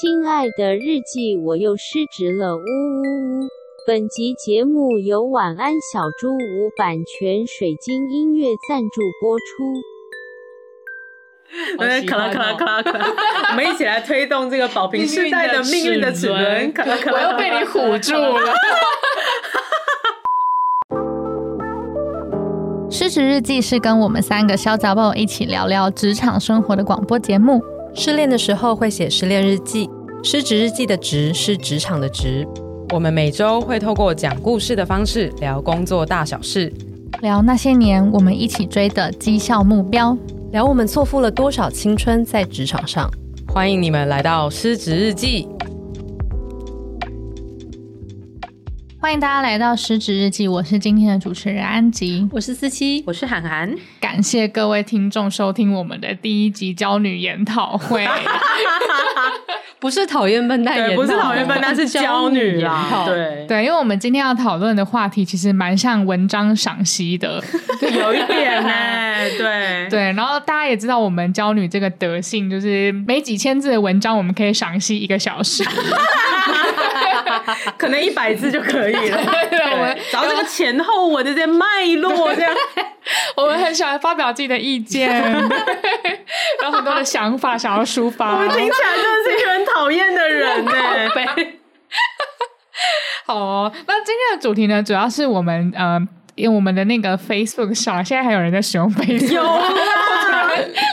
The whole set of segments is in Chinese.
亲爱的日记，我又失职了，呜呜呜！本集节目由晚安小猪屋版权水晶音乐赞助播出。来，卡拉卡拉卡拉卡拉，我们一起来推动这个宝瓶时代的命运的齿轮。卡拉卡拉，我又被你唬住了。失职日记是跟我们三个小杂宝一起聊聊职场生活的广播节目。失恋的时候会写失恋日记，失职日记的职是职场的职。我们每周会透过讲故事的方式聊工作大小事，聊那些年我们一起追的绩效目标，聊我们错付了多少青春在职场上。欢迎你们来到失职日记。欢迎大家来到失职日记，我是今天的主持人安吉，我是思琪，我是涵涵。感谢各位听众收听我们的第一集娇女研讨会，不是讨厌笨蛋研，不是讨厌笨蛋，是娇女啊。对对，因为我们今天要讨论的话题其实蛮像文章赏析的，有一点呢、欸。对对，然后大家也知道我们娇女这个德性，就是每几千字的文章，我们可以赏析一个小时。可能一百字就可以了。对，我们找这个前后文的这些脉络，这样我们很喜欢发表自己的意见，有很多的想法想要抒发。我们听起来真的是一个很讨厌的人呢。好哦，那今天的主题呢，主要是我们呃，因为我们的那个 Facebook 上，现在还有人在使用 Facebook。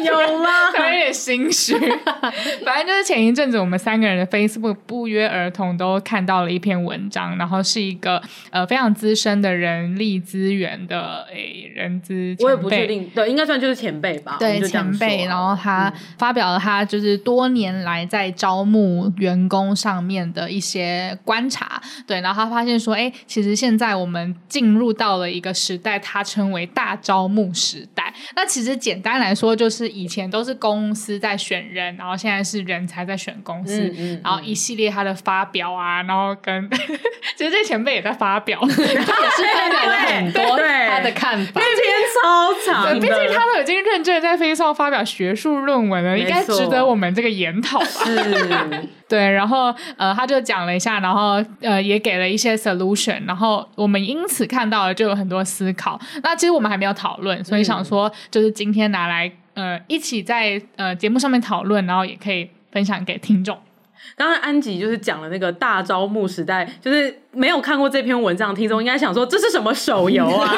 有有吗？有点心虚。反正就是前一阵子，我们三个人的 Facebook 不约而同都看到了一篇文章，然后是一个呃非常资深的人力资源的诶、欸、人资，我也不确定，对，应该算就是前辈吧。对，前辈。然后他发表了他就是多年来在招募员工上面的一些观察。对，然后他发现说，哎、欸，其实现在我们进入到了一个时代，它称为大招募时代。那其实简单来说，就是以前都是公司在选人，然后现在是人才在选公司，嗯嗯嗯、然后一系列他的发表啊，然后跟 其实这前辈也在发表，他也是发表了很多他的看法，那篇超长，毕竟他都已经认真在 Facebook 上发表学术论文了，应该值得我们这个研讨吧？是，对，然后呃，他就讲了一下，然后呃，也给了一些 solution，然后我们因此看到了就有很多思考。那其实我们还没有讨论，所以想说就是今天拿来。呃，一起在呃节目上面讨论，然后也可以分享给听众。刚才安吉就是讲了那个大招募时代，就是没有看过这篇文章的听众应该想说，这是什么手游啊？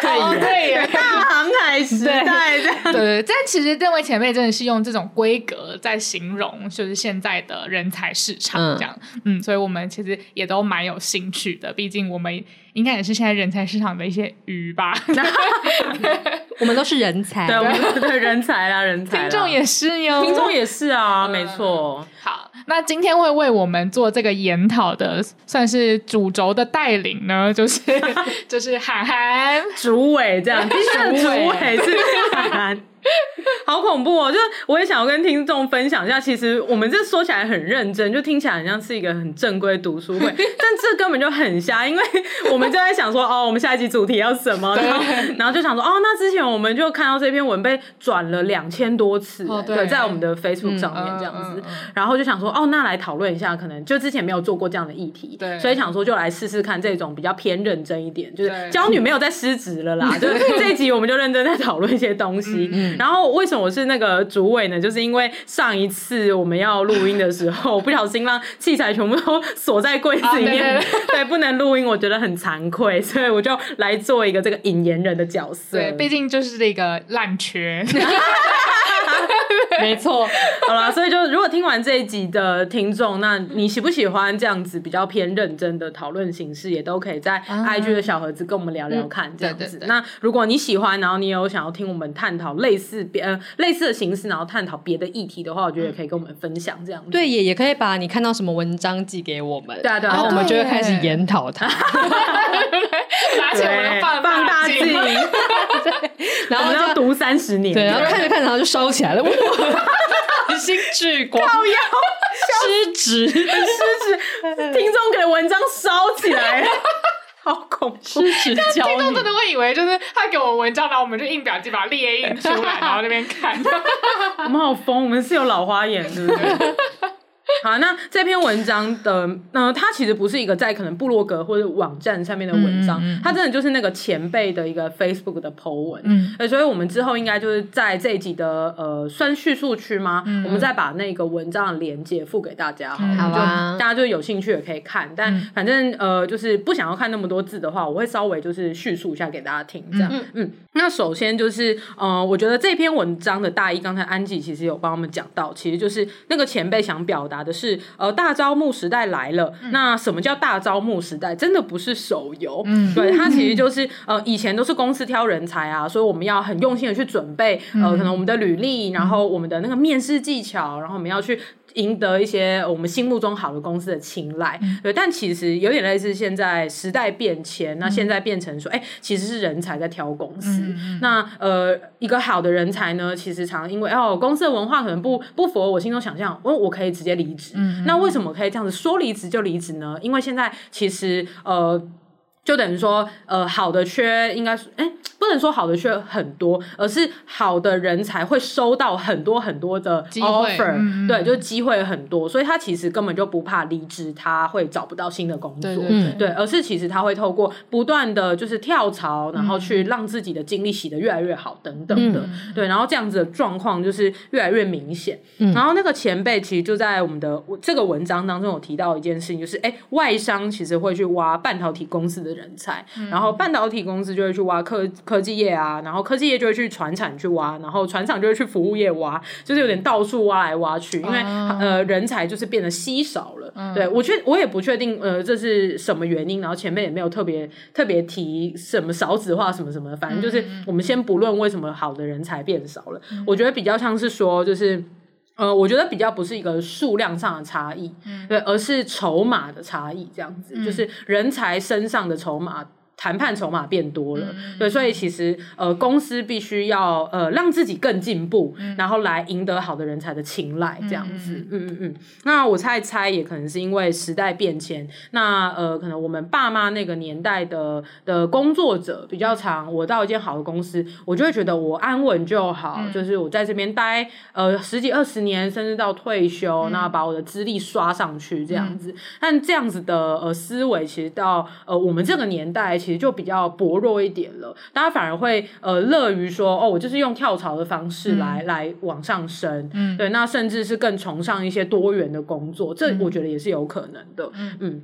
可以，可以，大航海时代这样，对对对。但其实这位前辈真的是用这种规格在形容，就是现在的人才市场这样。嗯，嗯，所以我们其实也都蛮有兴趣的，毕竟我们。应该也是现在人才市场的一些鱼吧，我们都是人才，对，我们对人才啦，人才，听众也是哟，听众也是啊，没错。好，那今天会为我们做这个研讨的，算是主轴的带领呢，就是 就是涵涵主委这样，主委是涵涵。好恐怖哦！就是我也想要跟听众分享一下，其实我们这说起来很认真，就听起来很像是一个很正规读书会，但这根本就很瞎，因为我们就在想说，哦，我们下一集主题要什么？然后，然后就想说，哦，那之前我们就看到这篇文被转了两千多次，哦，对，在我们的 Facebook 上面这样子，然后就想说，哦，那来讨论一下，可能就之前没有做过这样的议题，对，所以想说就来试试看这种比较偏认真一点，就是娇女没有在失职了啦，就是这一集我们就认真在讨论一些东西。然后为什么我是那个主委呢？就是因为上一次我们要录音的时候，不小心让器材全部都锁在柜子里面，啊、对，对，对，对，不能录音，我觉得很惭愧，所以我就来做一个这个引言人的角色。对，毕竟就是这个烂缺。没错，好啦，所以就如果听完这一集的听众，那你喜不喜欢这样子比较偏认真的讨论形式，也都可以在 IG 的小盒子跟我们聊聊看，这样子。嗯、对对对，那如果你喜欢，然后你有想要听我们探讨类似别呃类似的形式，然后探讨别的议题的话，我觉得也可以跟我们分享这样子。对，也也可以把你看到什么文章寄给我们，对啊对啊，然后我们就会开始研讨它。拿起我们放放大镜，然后我们要读三十年，对，然后看着看着，然后就烧起来了。新星聚光，失职，失职，听众给的文章烧起来了，好恐怖！失职教你，听众真的会以为就是他给我们文章，然后我们就印表机把它列印出来，然后那边看。我们好疯，我们是有老花眼，对不对？好，那这篇文章的，呃，它其实不是一个在可能部落格或者网站上面的文章，嗯嗯、它真的就是那个前辈的一个 Facebook 的 po 文，嗯，所以我们之后应该就是在这一集的呃，算叙述区吗？嗯、我们再把那个文章的连接附给大家，好，好啊，大家就有兴趣也可以看，但反正呃，就是不想要看那么多字的话，我会稍微就是叙述一下给大家听，这样，嗯，嗯，那首先就是呃，我觉得这篇文章的大意，刚才安吉其实有帮我们讲到，其实就是那个前辈想表达的是，呃，大招募时代来了。嗯、那什么叫大招募时代？真的不是手游，嗯，对，它其实就是呃，以前都是公司挑人才啊，所以我们要很用心的去准备，呃，可能我们的履历，然后我们的那个面试技巧，然后我们要去。赢得一些我们心目中好的公司的青睐，嗯、对，但其实有点类似现在时代变迁，嗯、那现在变成说，哎、欸，其实是人才在挑公司。嗯、那呃，一个好的人才呢，其实常因为哦，公司的文化可能不不符合我心中想象，我我可以直接离职。嗯、那为什么可以这样子说离职就离职呢？因为现在其实呃。就等于说，呃，好的缺应该是，哎，不能说好的缺很多，而是好的人才会收到很多很多的 offer，嗯、对，就机会很多，所以他其实根本就不怕离职，他会找不到新的工作，对，对，对，对，而是其实他会透过不断的就是跳槽，然后去让自己的经历洗得越来越好，等等的，嗯、对，然后这样子的状况就是越来越明显。嗯、然后那个前辈其实就在我们的这个文章当中有提到一件事情，就是哎，外商其实会去挖半导体公司的。人才，然后半导体公司就会去挖科科技业啊，然后科技业就会去船产去挖，然后船厂就会去服务业挖，就是有点到处挖来挖去，因为、uh, 呃人才就是变得稀少了。Uh, 对我确我也不确定呃这是什么原因，然后前面也没有特别特别提什么少子化什么什么，反正就是我们先不论为什么好的人才变少了，我觉得比较像是说就是。呃，我觉得比较不是一个数量上的差异，嗯、对，而是筹码的差异，这样子，嗯、就是人才身上的筹码。谈判筹码变多了，嗯、对，所以其实呃，公司必须要呃让自己更进步，嗯、然后来赢得好的人才的青睐，这样子，嗯嗯嗯。那我猜猜，也可能是因为时代变迁，那呃，可能我们爸妈那个年代的的工作者比较长，我到一间好的公司，我就会觉得我安稳就好，嗯、就是我在这边待呃十几二十年，甚至到退休，嗯、那把我的资历刷上去这样子。嗯、但这样子的呃思维，其实到呃我们这个年代。其实就比较薄弱一点了，大家反而会呃乐于说哦，我就是用跳槽的方式来、嗯、来往上升，嗯，对，那甚至是更崇尚一些多元的工作，这我觉得也是有可能的，嗯。嗯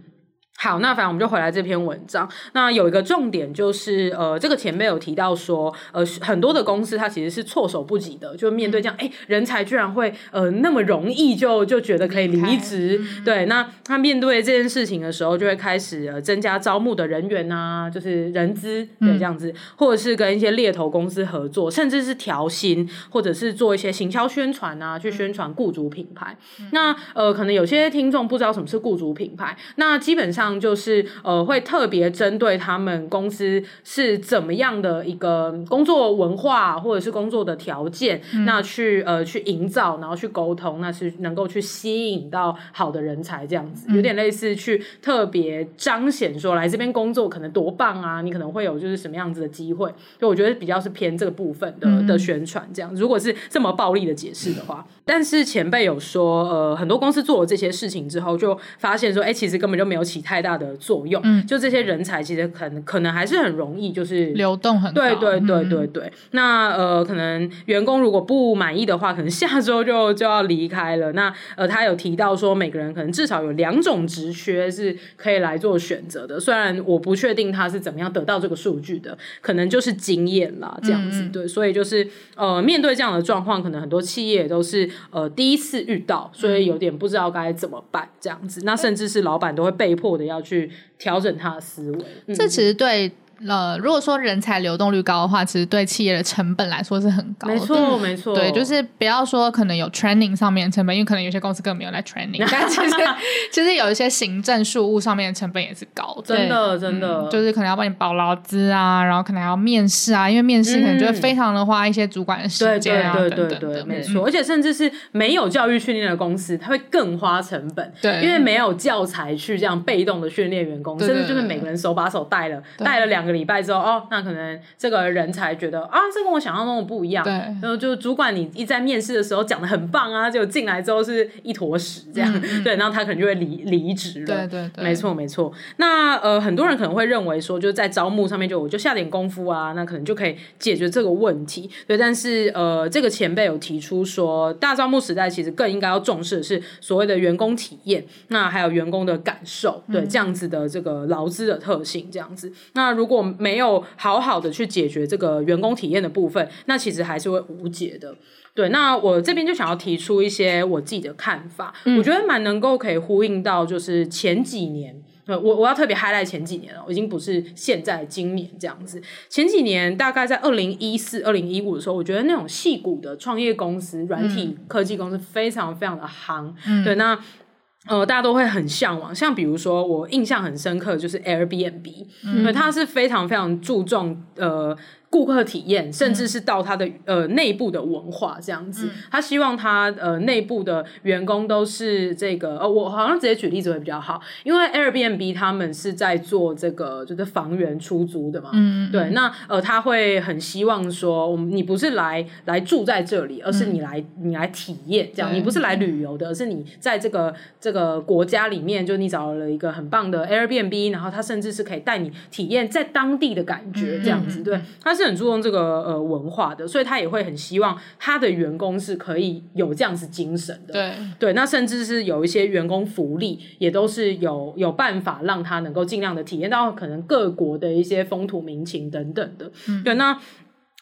好，那反正我们就回来这篇文章。那有一个重点就是，呃，这个前辈有提到说，呃，很多的公司它其实是措手不及的，就面对这样，哎、欸，人才居然会呃那么容易就就觉得可以离职。嗯、对，那他面对这件事情的时候，就会开始呃增加招募的人员啊，就是人资，对，这样子，嗯、或者是跟一些猎头公司合作，甚至是调薪，或者是做一些行销宣传啊，去宣传雇主品牌。嗯、那呃，可能有些听众不知道什么是雇主品牌，那基本上。就是呃，会特别针对他们公司是怎么样的一个工作文化，或者是工作的条件，嗯、那去呃去营造，然后去沟通，那是能够去吸引到好的人才，这样子，有点类似去特别彰显说，来这边工作可能多棒啊，你可能会有就是什么样子的机会，就我觉得比较是偏这个部分的的宣传这样。如果是这么暴力的解释的话，但是前辈有说，呃，很多公司做了这些事情之后，就发现说，哎、欸，其实根本就没有其他。太大的作用，嗯，就这些人才其实可能可能还是很容易，就是流动很高，对对对对对。嗯、那呃，可能员工如果不满意的话，可能下周就就要离开了。那呃，他有提到说，每个人可能至少有两种职缺是可以来做选择的。虽然我不确定他是怎么样得到这个数据的，可能就是经验啦，这样子。嗯、对，所以就是呃，面对这样的状况，可能很多企业都是呃第一次遇到，所以有点不知道该怎么办这样子。那甚至是老板都会被迫的。要去调整他的思维，这其实对呃，如果说人才流动率高的话，其实对企业的成本来说是很高的。没错，没错。对，就是不要说可能有 training 上面的成本，因为可能有些公司根本没有来 training，但其实其实有一些行政事务上面的成本也是高的。真的，真的、嗯，就是可能要帮你保劳资啊，然后可能还要面试啊，因为面试可能就会非常的花一些主管的时间啊，对对对对，没错。而且甚至是没有教育训练的公司，它会更花成本，对，因为没有教材去这样被动的训练员工，甚至就是每个人手把手带了，带了两个礼拜之后，哦，那可能这个人才觉得啊，这跟我想象中的不一样，对，然后就主管你一在面试的时候讲的很棒啊，结果进来之后是一坨屎这样，对，然后他可能就会离离职了，对对对，没错没错。那呃，很多人可能会认为说，就在招募上面就我就下点功夫啊，那可能就可以解决这个问题，对，但是呃，这个前辈有提出说，大招募时代其实更应该要重视的是所谓的员工体验，那还有员工的感受，对，这样子的这个劳资的特性，这样子。那如果没有好好的去解决这个员工体验的部分，那其实还是会无解的。对，那我这边就想要提出一些我自己的看法，嗯、我觉得蛮能够可以呼应到，就是前几年，我我要特别 highlight 前几年了，我已经不是现在今年这样子。前几年大概在二零一四、二零一五的时候，我觉得那种细股的创业公司、软体科技公司非常非常的夯。嗯、对，那呃大家都会很向往，像比如说我印象很深刻就是 Airbnb，嗯，它是非常非常注重呃。顾客体验，甚至是到他的、嗯、呃内部的文化这样子，嗯、他希望他呃内部的员工都是这个呃，我好像直接举例子会比较好，因为 Airbnb 他们是在做这个就是房源出租的嘛，嗯，对，那呃他会很希望说，我们你不是来来住在这里，而是你来、嗯、你来体验这样，你不是来旅游的，而是你在这个这个国家里面，就你找了一个很棒的 Airbnb，然后他甚至是可以带你体验在当地的感觉这样子，嗯、对，他是。很注重这个呃文化的，所以他也会很希望他的员工是可以有这样子精神的。对对，那甚至是有一些员工福利，也都是有有办法让他能够尽量的体验到可能各国的一些风土民情等等的。嗯、对，那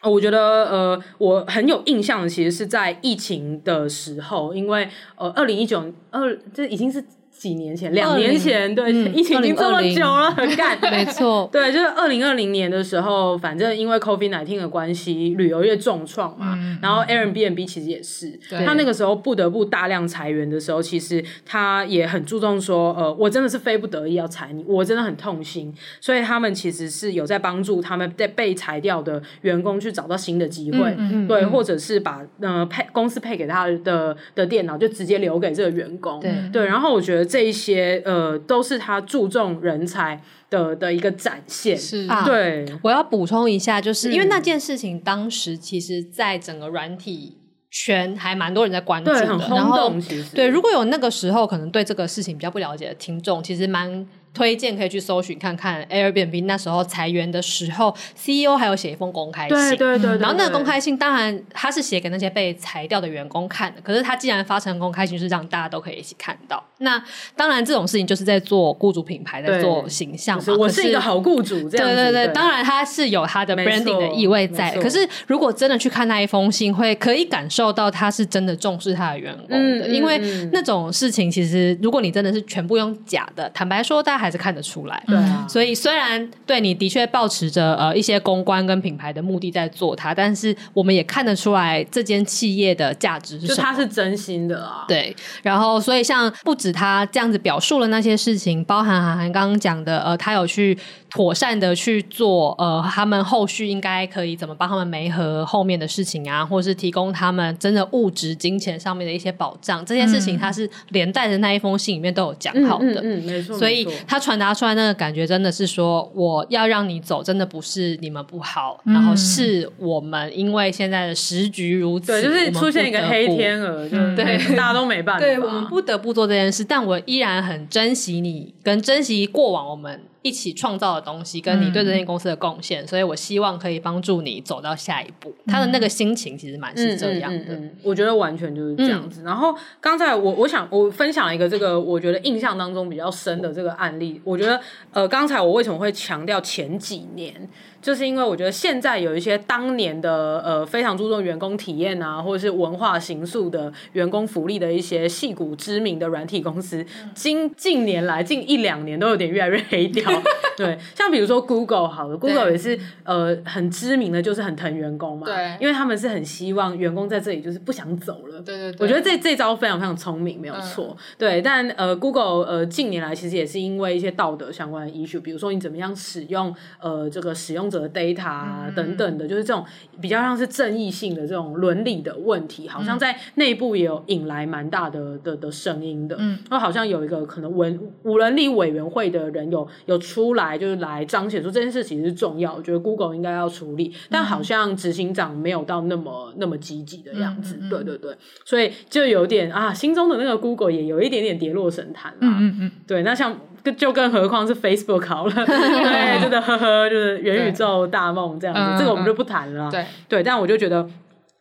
我觉得呃，我很有印象的，其实是在疫情的时候，因为呃，二零一九二这已经是。几年前，两年前，对，疫情已经这么久了，很干，没错，对，就是二零二零年的时候，反正因为 COVID-19 的关系，旅游业重创嘛，然后 Airbnb 其实也是，他那个时候不得不大量裁员的时候，其实他也很注重说，呃，我真的是非不得已要裁你，我真的很痛心，所以他们其实是有在帮助他们在被裁掉的员工去找到新的机会，对，或者是把呃配公司配给他的的电脑就直接留给这个员工，对，对，然后我觉得。这一些呃，都是他注重人才的的一个展现。是啊，对。我要补充一下，就是、嗯、因为那件事情，当时其实在整个软体圈还蛮多人在关注的，对，很轰动。其实，对，如果有那个时候可能对这个事情比较不了解的听众，其实蛮。推荐可以去搜寻看看 Airbnb 那时候裁员的时候，CEO 还有写一封公开信。对对对，对。然后那个公开信，当然他是写给那些被裁掉的员工看的。可是他既然发成公开信，是让大家都可以一起看到。那当然这种事情就是在做雇主品牌，在做形象嘛。我是一个好雇主，这样。对对对，当然他是有他的 branding 的意味在。可是如果真的去看那一封信，会可以感受到他是真的重视他的员工的。因为那种事情，其实如果你真的是全部用假的，坦白说，大家还是看得出来。对啊，所以虽然对你的确抱持着呃一些公关跟品牌的目的在做它，但是我们也看得出来这间企业的价值是什么，就他是真心的啊。对，然后所以像不止他这样子表述了那些事情，包含韩寒刚刚讲的，呃，他有去妥善的去做，呃，他们后续应该可以怎么帮他们媒合后面的事情啊，或是提供他们真的物质金钱上面的一些保障，这件事情他是连带的那一封信里面都有讲好的，嗯，没错，所以他传达出来那个感觉真的是说，我要让你走，真的不是你们不好，然后是我们因为现在的时局如此，对，就是出现一个黑天鹅，对，大家都没办法，对，我们不得不做这件事，但我依然很珍惜你，跟珍惜过往我们。一起创造的东西，跟你对这间公司的贡献，嗯、所以我希望可以帮助你走到下一步。他的那个心情其实蛮是这样的，我觉得完全就是这样子。嗯、然后刚才我我想我分享一个这个我觉得印象当中比较深的这个案例。我觉得呃，刚才我为什么会强调前几年？就是因为我觉得现在有一些当年的呃非常注重员工体验啊，或者是文化形塑的员工福利的一些戏骨知名的软体公司，近近年来近一两年都有点越来越黑掉。对，像比如说 Google 好了，Google 也是呃很知名的，就是很疼员工嘛。对，因为他们是很希望员工在这里就是不想走了。对对对，我觉得这这招非常非常聪明，没有错。嗯、对，但呃 Google 呃近年来其实也是因为一些道德相关的 issue，比如说你怎么样使用呃这个使用者的 data 啊等等的，嗯、就是这种比较像是正义性的这种伦理的问题，好像在内部也有引来蛮大的的的声音的。嗯，然后好像有一个可能文无伦理委员会的人有有出来，就是来彰显说这件事其实是重要，我觉得 Google 应该要处理，但好像执行长没有到那么那么积极的样子。嗯、对对对，所以就有点啊，心中的那个 Google 也有一点点跌落神坛啦。嗯嗯嗯，对，那像。就更何况是 Facebook 好了，对，真的呵呵，就是元宇宙大梦这样子，嗯、这个我们就不谈了。对对，但我就觉得。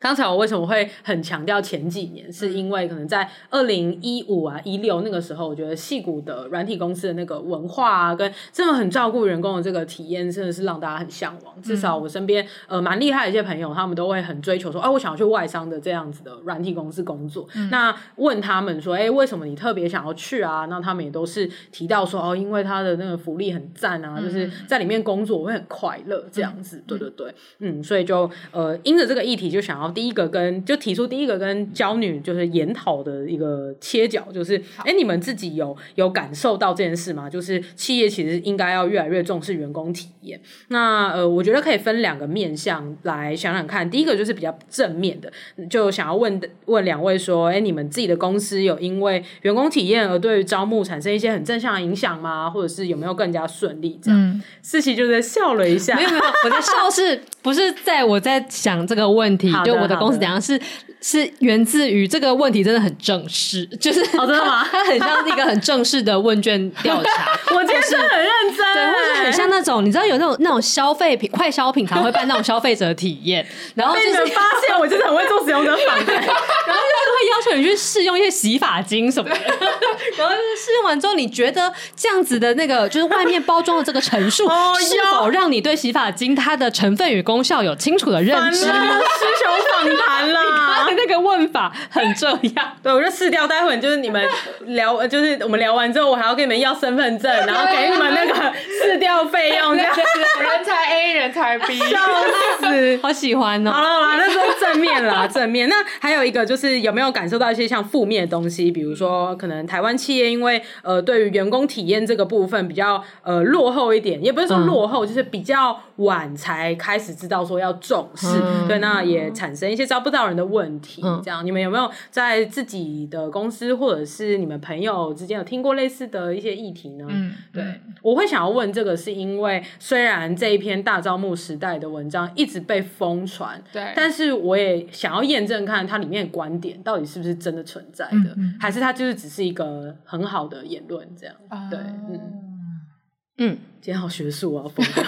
刚才我为什么会很强调前几年，是因为可能在二零一五啊一六那个时候，我觉得戏谷的软体公司的那个文化啊，跟这么很照顾员工的这个体验，真的是让大家很向往。至少我身边呃蛮厉害的一些朋友，他们都会很追求说，哎、啊，我想要去外商的这样子的软体公司工作。嗯、那问他们说，哎，为什么你特别想要去啊？那他们也都是提到说，哦，因为他的那个福利很赞啊，就是在里面工作我会很快乐这样子。对对对，嗯，所以就呃，因着这个议题就想要。第一个跟就提出第一个跟娇女就是研讨的一个切角，就是哎你们自己有有感受到这件事吗？就是企业其实应该要越来越重视员工体验。那呃，我觉得可以分两个面向来想想看。第一个就是比较正面的，就想要问问两位说，哎、欸，你们自己的公司有因为员工体验而对于招募产生一些很正向的影响吗？或者是有没有更加顺利？这样，四喜、嗯、就在笑了一下，没有没有，我在笑是不是在我在想这个问题？就我的公司怎样是是源自于这个问题真的很正式，就是好的吗？它很像是一个很正式的问卷调查。我今天是很认真，对，或者很像那种你知道有那种那种消费品快消品常会办那种消费者体验，然后就是发现我真的很会做使用者访谈，然后就是会要求你去试用一些洗发精什么的，然后就是试用完之后，你觉得这样子的那个就是外面包装的这个陈述是否让你对洗发精它的成分与功效有清楚的认知？需求访谈啦，那个问法很重要。对，我就试掉，待会就是你们聊，就是我们聊完之后，我还要跟你们要身份证，然后给你们那个试掉费用，这样人才 A，人才 B，笑死，好喜欢哦。好了好了，那说正面了，正面。那还有一个就是有没有感受到一些像负面的东西？比如说，可能台湾企业因为呃对于员工体验这个部分比较呃落后一点，也不是说落后，嗯、就是比较晚才开始知道说要重视。嗯、对，那也产生一些招不到人的问题。嗯、这样，你们有没有在自己的公司或者是你们朋友之间有听过类似的一些议题呢？嗯，对，我会想要问这个，是因为虽然这一篇大招募时代的文章一直被疯传，对，但是我也想要验证看它里面的观点到底是不是真的存在的，嗯嗯、还是它就是只是一个很好的言论这样？嗯、对，嗯。嗯，今天好学术啊，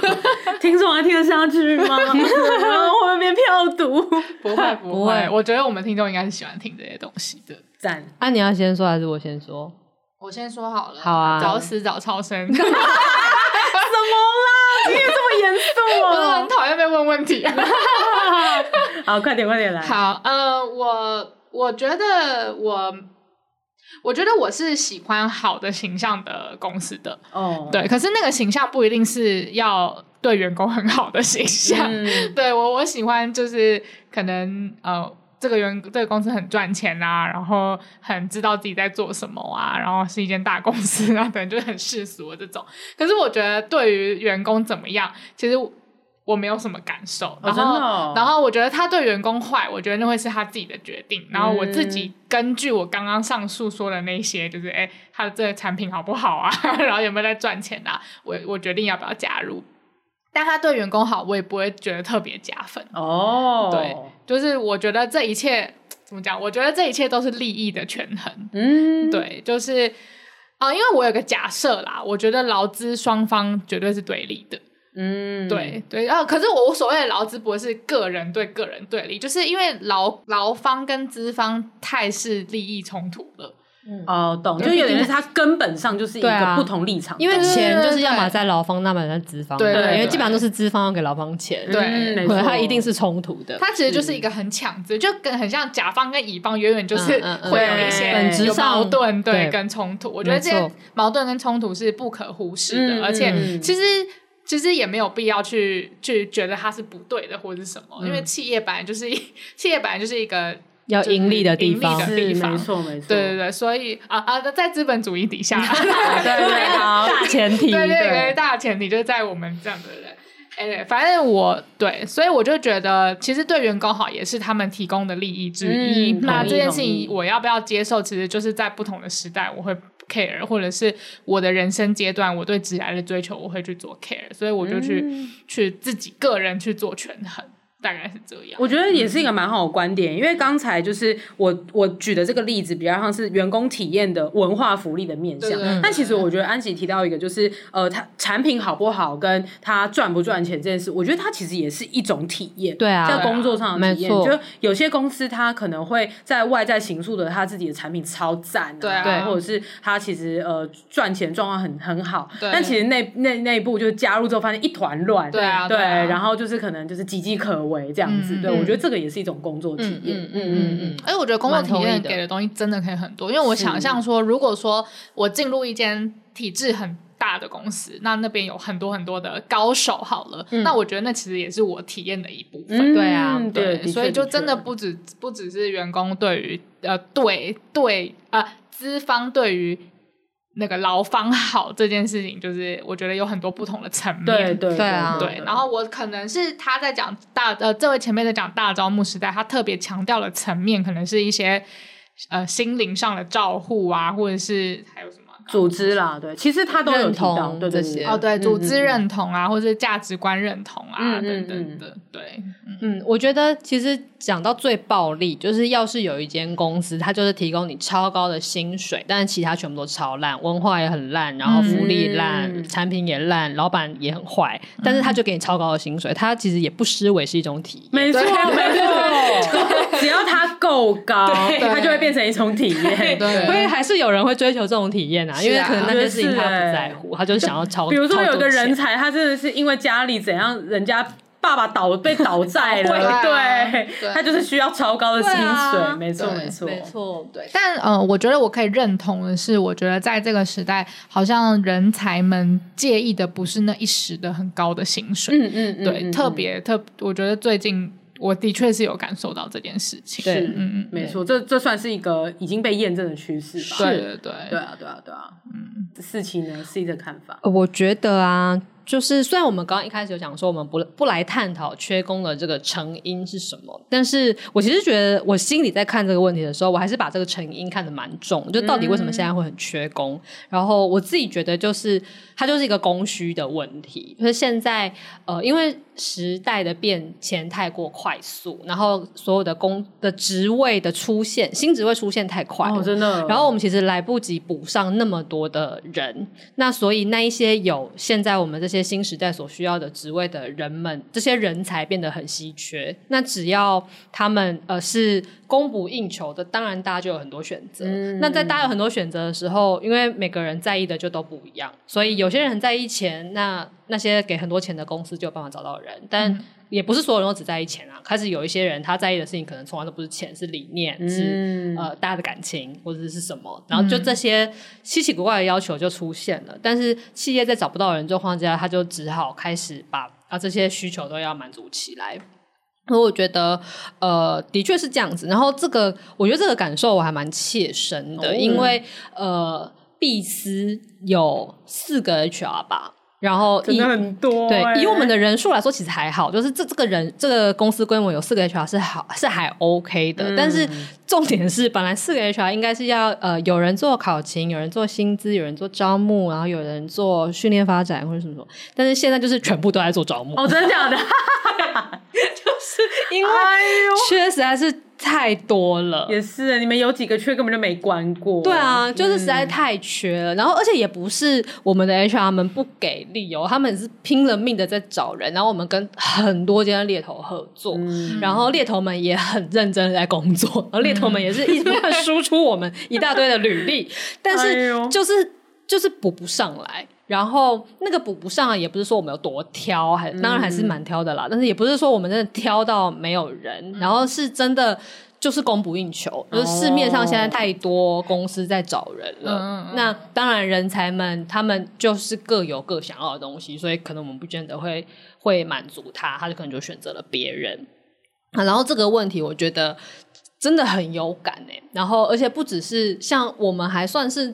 听众还听得下去吗？会不会变票毒？不会不会，我觉得我们听众应该是喜欢听这些东西的。赞，啊，你要先说还是我先说？我先说好了。好啊，早死早超生。什么啦？你也这么严肃哦？我很讨厌被问问题。好，快点快点来。好，呃，我我觉得我。我觉得我是喜欢好的形象的公司的哦，oh. 对，可是那个形象不一定是要对员工很好的形象。嗯、对我，我喜欢就是可能呃，这个员这个公司很赚钱啊，然后很知道自己在做什么啊，然后是一间大公司啊，等就是很世俗的这种。可是我觉得对于员工怎么样，其实。我没有什么感受，然后，哦哦、然后我觉得他对员工坏，我觉得那会是他自己的决定。然后我自己根据我刚刚上述说的那些，就是哎，他的这个产品好不好啊？然后有没有在赚钱啊？我我决定要不要加入。但他对员工好，我也不会觉得特别加分。哦，对，就是我觉得这一切怎么讲？我觉得这一切都是利益的权衡。嗯，对，就是啊、呃，因为我有个假设啦，我觉得劳资双方绝对是对立的。嗯，对对，然后可是我所谓的劳资不会是个人对个人对立，就是因为劳劳方跟资方太是利益冲突了，哦，懂，就有点是他根本上就是一个不同立场，因为钱就是要么在劳方，那么在资方，对，因为基本上都是资方要给劳方钱，对，没错，它一定是冲突的。它其实就是一个很抢资，就跟很像甲方跟乙方远远就是会有一些本质上矛盾，对，跟冲突。我觉得这些矛盾跟冲突是不可忽视的，而且其实其实也没有必要去去觉得它是不对的或者是什么，因为企业本来就是 企业本来就是一个。要盈利的地方，是没错没错，对对对，所以啊啊，在资本主义底下，对对好，大前提，对对对，大前提就是在我们这样的人，哎，反正我对，所以我就觉得，其实对员工好也是他们提供的利益之一。那这件事情我要不要接受，其实就是在不同的时代，我会 care，或者是我的人生阶段，我对职业的追求，我会去做 care，所以我就去去自己个人去做权衡。大概是这样，我觉得也是一个蛮好的观点，嗯、因为刚才就是我我举的这个例子比较像是员工体验的文化福利的面向，但其实我觉得安琪提到一个就是呃，他产品好不好，跟他赚不赚钱这件事，我觉得他其实也是一种体验，对啊，在工作上的体验，啊、就有些公司他可能会在外在形塑的他自己的产品超赞、啊，对啊，或者是他其实呃赚钱状况很很好，对。但其实内内内部就加入之后发现一团乱，对啊，对，然后就是可能就是岌岌可危这样子，嗯、对。我觉得这个也是一种工作体验，嗯嗯嗯嗯。而且我觉得工作体验给的东西真的可以很多，因为我想象说，如果说我进入一间体制很大的公司，那那边有很多很多的高手，好了，那我觉得那其实也是我体验的一部分。对啊，对，所以就真的不止不只是员工对于呃对对呃资方对于。那个劳方好这件事情，就是我觉得有很多不同的层面。对对对啊，对。然后我可能是他在讲大呃，这位前辈在讲大招募时代，他特别强调的层面，可能是一些呃心灵上的照护啊，或者是还有什么。组织啦，对，其实他都有提到这些哦，对，组织认同啊，或者是价值观认同啊，等等的，对，嗯，我觉得其实讲到最暴利，就是要是有一间公司，它就是提供你超高的薪水，但是其他全部都超烂，文化也很烂，然后福利烂，产品也烂，老板也很坏，但是他就给你超高的薪水，他其实也不失为是一种体验，没错，没错，只要他够高，他就会变成一种体验，对，所以还是有人会追求这种体验啊。因为可能那些事情他不在乎，他就是想要超。比如说有个人才，他真的是因为家里怎样，人家爸爸倒被倒债了，对，他就是需要超高的薪水，没错没错。没错，对。但呃，我觉得我可以认同的是，我觉得在这个时代，好像人才们介意的不是那一时的很高的薪水，嗯嗯，对，特别特，我觉得最近。我的确是有感受到这件事情，对，嗯嗯，没错，这这算是一个已经被验证的趋势吧？对对。对，对啊对啊对啊，嗯，事情呢，C 的看法，我觉得啊。就是虽然我们刚刚一开始有讲说我们不不来探讨缺工的这个成因是什么，但是我其实觉得我心里在看这个问题的时候，我还是把这个成因看得蛮重，就到底为什么现在会很缺工？嗯、然后我自己觉得就是它就是一个供需的问题，就是现在呃因为时代的变迁太过快速，然后所有的工的职位的出现，新职位出现太快了，哦，真的，然后我们其实来不及补上那么多的人，那所以那一些有现在我们这些。新时代所需要的职位的人们，这些人才变得很稀缺。那只要他们呃是供不应求的，当然大家就有很多选择。嗯、那在大家有很多选择的时候，因为每个人在意的就都不一样，所以有些人很在意钱，那那些给很多钱的公司就有办法找到人，但。嗯也不是所有人都只在意钱啊，开始有一些人他在意的事情可能从来都不是钱，是理念，嗯、是呃大家的感情或者是什么，然后就这些稀奇古怪的要求就出现了。嗯、但是企业在找不到人状况之下，他就只好开始把啊这些需求都要满足起来。所以我觉得呃的确是这样子。然后这个我觉得这个感受我还蛮切身的，哦、因为呃毕思有四个 HR 吧。然后真的很多，对，以我们的人数来说，其实还好，就是这这个人这个公司规模有四个 HR 是好是还 OK 的，嗯、但是重点是本来四个 HR 应该是要呃有人做考勤，有人做薪资，有人做招募，然后有人做训练发展或者什么什么，但是现在就是全部都在做招募。哦，真的假的？就是因为确实还是。太多了。也是，你们有几个缺根本就没关过。对啊，就是实在太缺了。嗯、然后，而且也不是我们的 HR 们不给力哦，他们是拼了命的在找人。然后我们跟很多间猎头合作，嗯、然后猎头们也很认真的在工作，然后猎头们也是一直在输出我们一大堆的履历，但是 就是、哎、就是补不上来。然后那个补不上来，也不是说我们有多挑，还当然还是蛮挑的啦。嗯、但是也不是说我们真的挑到没有人，嗯、然后是真的就是供不应求，嗯、就是市面上现在太多公司在找人了。哦、那当然人才们他们就是各有各想要的东西，所以可能我们不见得会会满足他，他就可能就选择了别人。啊、然后这个问题我觉得真的很有感哎。然后而且不只是像我们还算是。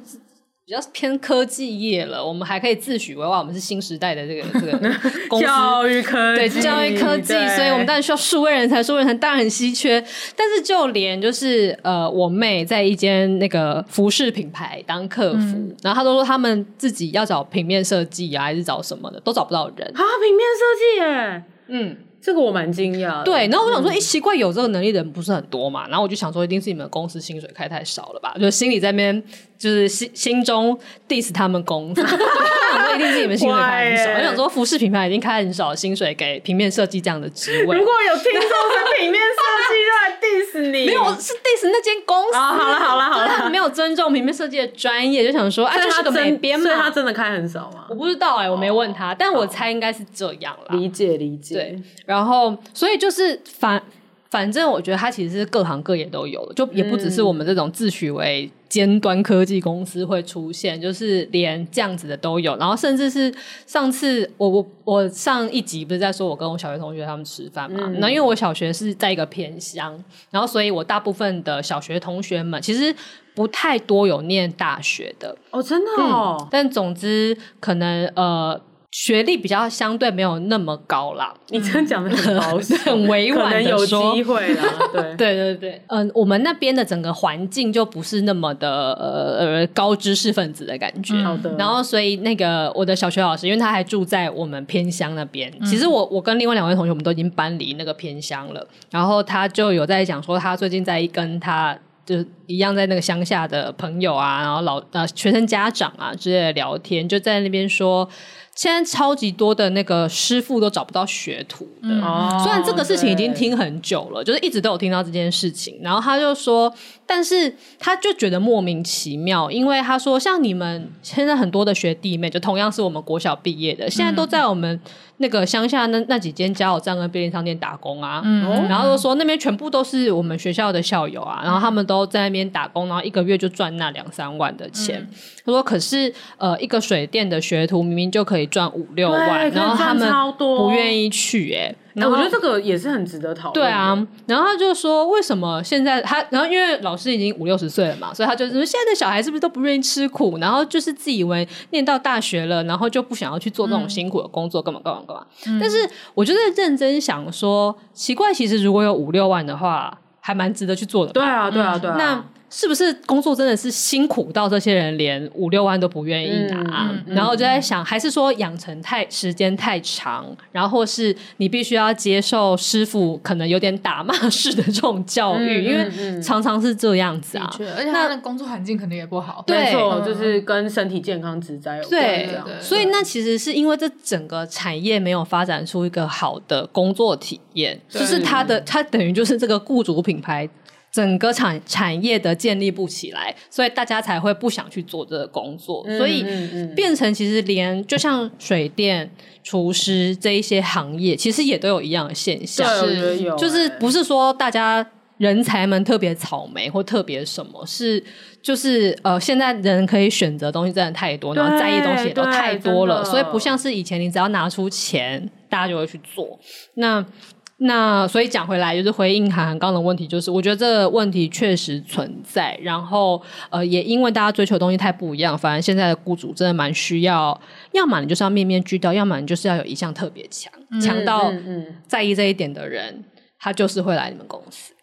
比较偏科技业了，我们还可以自诩为哇，我们是新时代的这个这个 公司，教育科技，对教育科技，所以我们当然需要数位人才，数位人才当然很稀缺。但是就连就是呃，我妹在一间那个服饰品牌当客服，嗯、然后她都说他们自己要找平面设计啊，还是找什么的，都找不到人啊，平面设计耶，嗯。这个我蛮惊讶。对，然后我想说，哎、嗯，奇怪，有这个能力的人不是很多嘛？然后我就想说，一定是你们公司薪水开太少了吧？就心里在那边，就是心心中 diss 他们公司。我说一定是你们薪水开很少。我想说，服饰品牌已经开很少薪水给平面设计这样的职位。如果有听众是平面设计，就来 diss 你。没有，是 diss 那间公司。啊，好了好了好了，没有尊重平面设计的专业，就想说，哎，这是个美编嘛？所以他真的开很少吗？我不知道哎、欸，我没问他，但我猜应该是这样了。理解理解。对，然后。所以就是反反正，我觉得它其实是各行各业都有的，就也不只是我们这种自诩为尖端科技公司会出现，就是连这样子的都有。然后甚至是上次我我我上一集不是在说我跟我小学同学他们吃饭嘛？那、嗯、因为我小学是在一个偏乡，然后所以我大部分的小学同学们其实不太多有念大学的哦，真的哦。嗯、但总之可能呃。学历比较相对没有那么高啦，你真讲的很保守，很委婉的说，有机会啦，对对对对，嗯、呃，我们那边的整个环境就不是那么的呃呃高知识分子的感觉，好的、嗯。然后所以那个我的小学老师，因为他还住在我们偏乡那边，嗯、其实我我跟另外两位同学，我们都已经搬离那个偏乡了。然后他就有在讲说，他最近在跟他就一样在那个乡下的朋友啊，然后老呃学生家长啊之类的聊天，就在那边说。现在超级多的那个师傅都找不到学徒的，嗯、虽然这个事情已经听很久了，就是一直都有听到这件事情。然后他就说，但是他就觉得莫名其妙，因为他说，像你们现在很多的学弟妹，就同样是我们国小毕业的，现在都在我们那个乡下那那几间加油站跟便利商店打工啊。嗯、然后就说那边全部都是我们学校的校友啊，然后他们都在那边打工，然后一个月就赚那两三万的钱。嗯、他说，可是呃，一个水电的学徒明明就可以。赚五六万，然后他们不愿意去、欸，哎，那我觉得这个也是很值得讨论。对啊，然后他就说，为什么现在他，然后因为老师已经五六十岁了嘛，所以他就说，现在的小孩是不是都不愿意吃苦，然后就是自以为念到大学了，然后就不想要去做那种辛苦的工作，干嘛干嘛干嘛。嗯、但是我觉得认真想说，奇怪，其实如果有五六万的话，还蛮值得去做的。对啊，对啊，对啊。那是不是工作真的是辛苦到这些人连五六万都不愿意拿？嗯嗯嗯、然后就在想，还是说养成太时间太长，然后或是你必须要接受师傅可能有点打骂式的这种教育，嗯、因为常常是这样子啊。而且他的工作环境可能也不好。对，没错，就是跟身体健康职灾有关。对，对对，所以那其实是因为这整个产业没有发展出一个好的工作体验，就是他的他等于就是这个雇主品牌。整个产产业的建立不起来，所以大家才会不想去做这个工作，嗯、所以变成其实连就像水电、厨师这一些行业，其实也都有一样的现象，是就是不是说大家人才们特别草莓或特别什么，是就是呃，现在人可以选择的东西真的太多，然后在意的东西也都太多了，所以不像是以前，你只要拿出钱，大家就会去做。那那所以讲回来，就是回应韩寒刚刚的问题，就是我觉得这个问题确实存在，然后呃，也因为大家追求的东西太不一样，反正现在的雇主真的蛮需要，要么你就是要面面俱到，要么你就是要有一项特别强，强到在意这一点的人，他就是会来你们公司。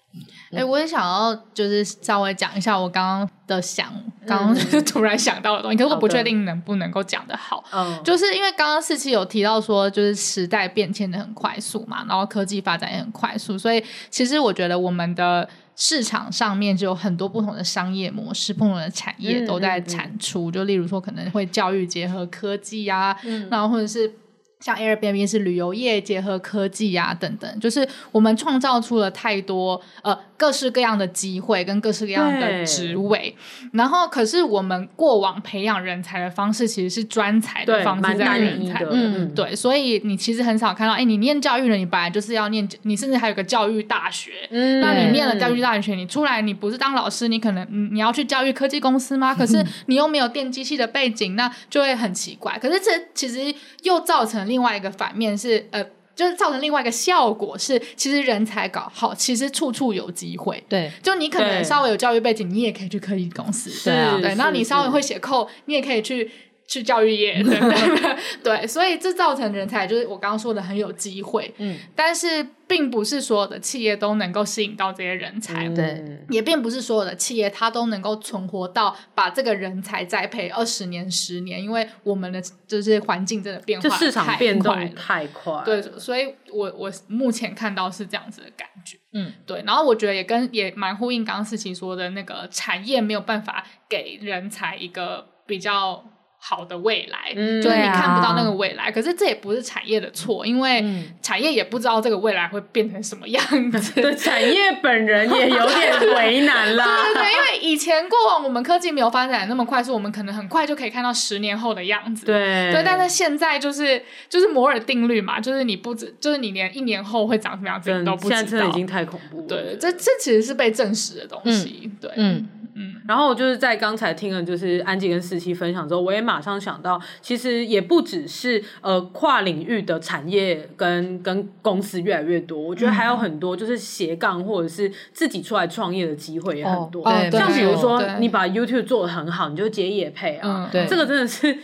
哎、欸，我也想要就是稍微讲一下我刚刚的想，刚刚就 突然想到的东西，嗯、可是我不确定能不能够讲得好。嗯，就是因为刚刚四期有提到说，就是时代变迁的很快速嘛，然后科技发展也很快速，所以其实我觉得我们的市场上面就有很多不同的商业模式，不同的产业都在产出。嗯嗯嗯、就例如说，可能会教育结合科技啊，嗯、然后或者是。像 Airbnb 是旅游业结合科技呀、啊，等等，就是我们创造出了太多呃各式各样的机会跟各式各样的职位，然后可是我们过往培养人才的方式其实是专才的方式在人才，嗯，对，所以你其实很少看到，哎，你念教育了，你本来就是要念，你甚至还有个教育大学，嗯，那你念了教育大学，你出来你不是当老师，你可能你要去教育科技公司吗？可是你又没有电机系的背景，那就会很奇怪。可是这其实又造成。另外一个反面是，呃，就是造成另外一个效果是，其实人才搞好，其实处处有机会。对，就你可能稍微有教育背景，你也可以去科技公司。对啊，对，那你稍微会写 code，你也可以去去教育业，对不对？对，所以这造成人才就是我刚刚说的很有机会。嗯，但是。并不是所有的企业都能够吸引到这些人才，对、嗯，也并不是所有的企业它都能够存活到把这个人才栽培二十年、十年，因为我们的就是环境真的变化太快了，就市场变动太快，对，所以我我目前看到是这样子的感觉，嗯，对，然后我觉得也跟也蛮呼应刚刚思琪说的那个产业没有办法给人才一个比较。好的未来，嗯、就是你看不到那个未来，啊、可是这也不是产业的错，因为产业也不知道这个未来会变成什么样子。对，产业本人也有点为难啦。对对对，因为以前过往我们科技没有发展那么快速，我们可能很快就可以看到十年后的样子。对对，但是现在就是就是摩尔定律嘛，就是你不知，就是你连一年后会长什么样子你都不知道。现在真的已经太恐怖了。对，这这其实是被证实的东西。嗯、对，嗯。嗯，然后就是在刚才听了就是安吉跟思琪分享之后，我也马上想到，其实也不只是呃跨领域的产业跟跟公司越来越多，我觉得还有很多就是斜杠或者是自己出来创业的机会也很多。哦哦、像比如说你把 YouTube 做的很好，你就接业配啊，嗯、对，这个真的是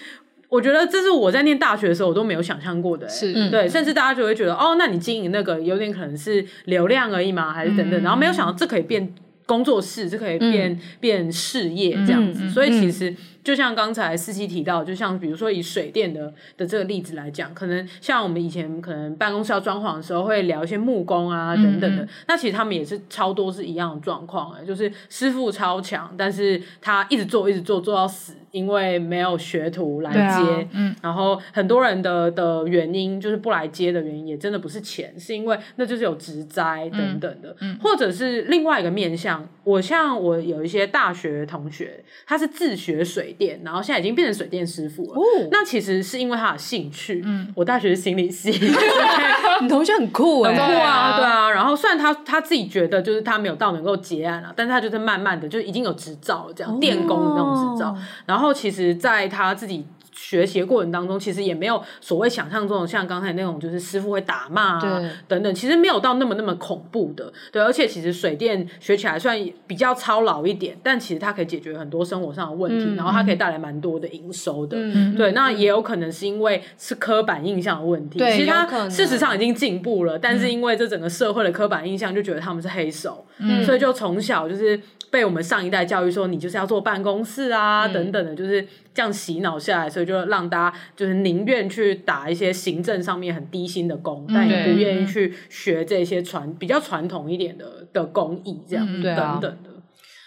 我觉得这是我在念大学的时候我都没有想象过的。是，对，嗯、甚至大家就会觉得哦，那你经营那个有点可能是流量而已嘛，还是等等，嗯、然后没有想到这可以变。工作室就可以变、嗯、变事业这样子，嗯、所以其实就像刚才思琪提到，就像比如说以水电的的这个例子来讲，可能像我们以前可能办公室要装潢的时候会聊一些木工啊等等的，嗯、那其实他们也是超多是一样的状况哎，就是师傅超强，但是他一直做一直做做到死。因为没有学徒来接，啊、嗯，然后很多人的的原因就是不来接的原因，也真的不是钱，是因为那就是有职灾等等的，嗯，嗯或者是另外一个面向。我像我有一些大学同学，他是自学水电，然后现在已经变成水电师傅了。哦，那其实是因为他的兴趣。嗯，我大学是心理系，你同学很酷哎，很酷啊，对啊。然后虽然他他自己觉得就是他没有到能够结案了，但是他就是慢慢的就已经有执照了，这样、哦、电工的那种执照，然后其实，在他自己学习的过程当中，其实也没有所谓想象中的像刚才那种，就是师傅会打骂啊等等，其实没有到那么那么恐怖的。对，而且其实水电学起来算比较操劳一点，但其实它可以解决很多生活上的问题，嗯、然后它可以带来蛮多的营收的。嗯、对，那也有可能是因为是刻板印象的问题，其实它事实上已经进步了，但是因为这整个社会的刻板印象就觉得他们是黑手，嗯、所以就从小就是。被我们上一代教育说，你就是要坐办公室啊，嗯、等等的，就是这样洗脑下来，所以就让大家就是宁愿去打一些行政上面很低薪的工，嗯、但也不愿意去学这些传比较传统一点的的工艺，这样、嗯、等等的。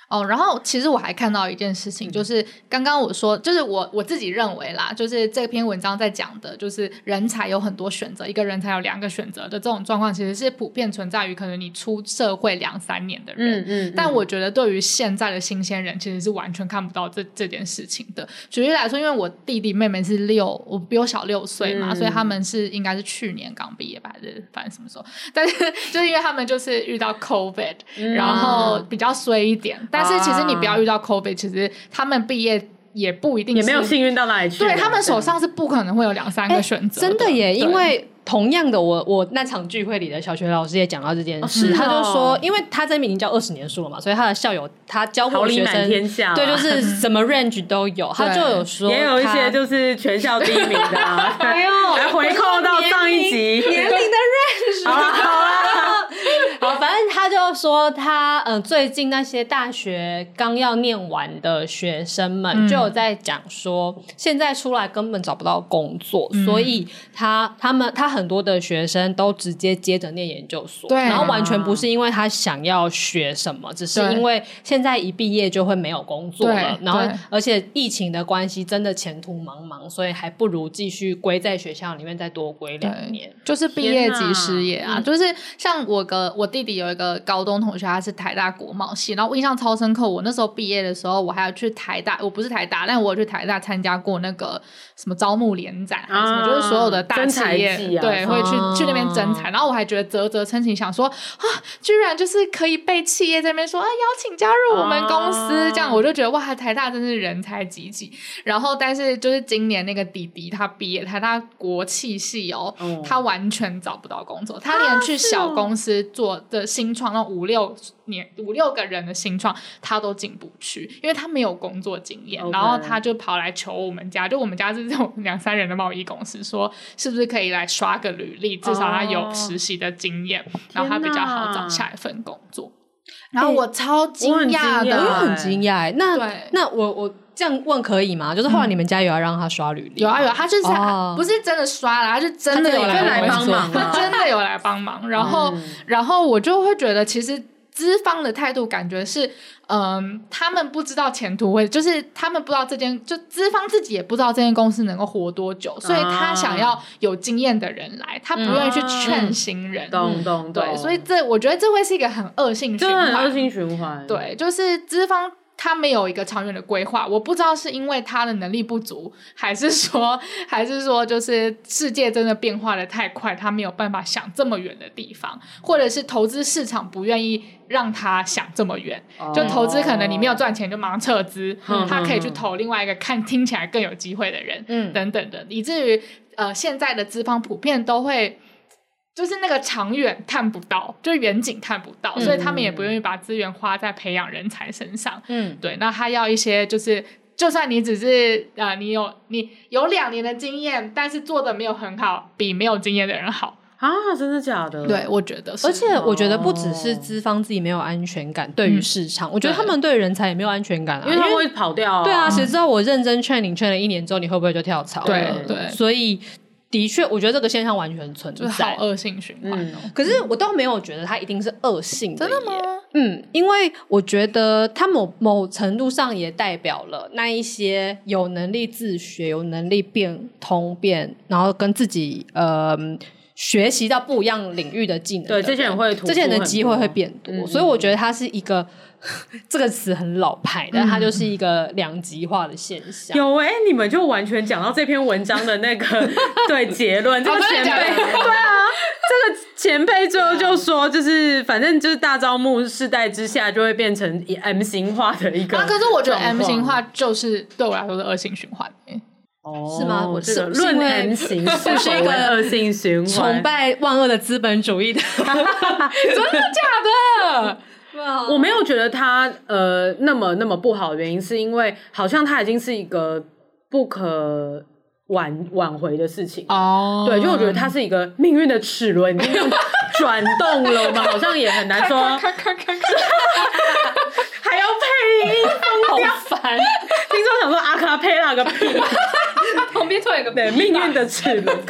哦，然后其实我还看到一件事情，就是刚刚我说，就是我我自己认为啦，就是这篇文章在讲的，就是人才有很多选择，一个人才有两个选择的这种状况，其实是普遍存在于可能你出社会两三年的人。嗯嗯。嗯，但我觉得对于现在的新鲜人，其实是完全看不到这这件事情的。举例来说，因为我弟弟妹妹是六，我比我小六岁嘛，嗯、所以他们是应该是去年刚毕业吧，还是反正什么时候？但是就是因为他们就是遇到 COVID，、嗯、然后比较衰一点。但是其实你不要遇到 COVID，其实他们毕业也不一定也没有幸运到哪里去。对，他们手上是不可能会有两三个选择。真的耶，因为同样的，我我那场聚会里的小学老师也讲到这件事，他就说，因为他这边已经教二十年书了嘛，所以他的校友他教过学生，对，就是什么 range 都有，他就有 说，也有一些就是全校第一名的，哎呦，来回扣到上一集。年龄的 range，好啊好 说他，嗯、呃，最近那些大学刚要念完的学生们，就有在讲说，现在出来根本找不到工作，嗯、所以他他们他很多的学生都直接接着念研究所，对，然后完全不是因为他想要学什么，只是因为现在一毕业就会没有工作了，然后而且疫情的关系，真的前途茫茫，所以还不如继续归在学校里面再多归两年，就是毕业即失业啊，就是像我个我弟弟有一个高中同学，他是台大国贸系，然后我印象超深刻。我那时候毕业的时候，我还要去台大，我不是台大，但我有去台大参加过那个什么招募联展，啊什么，就是所有的大企业对会去去那边征才。然后我还觉得啧啧称奇，想说啊，居然就是可以被企业这边说啊邀请加入我们公司，这样我就觉得哇，台大真是人才济济。然后但是就是今年那个弟弟他毕业，台大国企系哦，他完全找不到工作，他连去小公司做的新创那五六年五六个人的新创，他都进不去，因为他没有工作经验。然后他就跑来求我们家，就我们家是这种两三人的贸易公司，说是不是可以来刷个履历，至少他有实习的经验，oh. 然后他比较好找下一份工作。然后我超惊讶的，我很惊讶。那对那我我这样问可以吗？就是后来你们家有要让他刷履历？有啊有啊，他就是不是真的刷了，他是真的有来帮忙，真的有来帮忙。然后然后我就会觉得，其实资方的态度感觉是，嗯，他们不知道前途会，就是他们不知道这间，就资方自己也不知道这间公司能够活多久，所以他想要有经验的人来，他不愿意去劝新人。懂懂对，所以这我觉得这会是一个很恶性循环，恶性循环。对，就是资方。他没有一个长远的规划，我不知道是因为他的能力不足，还是说，还是说，就是世界真的变化的太快，他没有办法想这么远的地方，或者是投资市场不愿意让他想这么远，就投资可能你没有赚钱就马上撤资，哦、他可以去投另外一个看听起来更有机会的人，嗯，等等的，以至于呃现在的资方普遍都会。就是那个长远看不到，就远景看不到，嗯、所以他们也不愿意把资源花在培养人才身上。嗯，对，那他要一些，就是就算你只是呃，你有你有两年的经验，但是做的没有很好，比没有经验的人好啊？真的假的？对，我觉得是。而且我觉得不只是资方自己没有安全感，对于市场，嗯、我觉得他们对人才也没有安全感啊，因为他会跑掉、啊。对啊，谁知道我认真劝你劝了一年之后，你会不会就跳槽？对对，所以。的确，我觉得这个现象完全存在，就是好恶性循环哦。嗯，可是我倒没有觉得它一定是恶性的。真的吗？嗯，因为我觉得它某某程度上也代表了那一些有能力自学、有能力变通变，然后跟自己呃学习到不一样领域的技能的。对，这些人会，这些人的机会会变多，嗯，所以我觉得它是一个。这个词很老派，但它就是一个两极化的现象。有哎、欸，你们就完全讲到这篇文章的那个 对结论。这个前辈，对啊，这个前辈最后就说，就是反正就是大招募世代之下，就会变成 M 型化的一个。啊，可是我觉得 M 型化就是对我来说是恶性循环。哦，是吗？我这个论 M 型是一个恶性循环，崇拜万恶的资本主义的，真的假的？我没有觉得他呃那么那么不好的原因，是因为好像他已经是一个不可挽挽回的事情哦。Oh. 对，就我觉得他是一个命运的齿轮已经转动了嘛，好像也很难说。还要配音，好烦！听说想说阿卡佩拉个屁，旁边突然有个对命运的齿轮。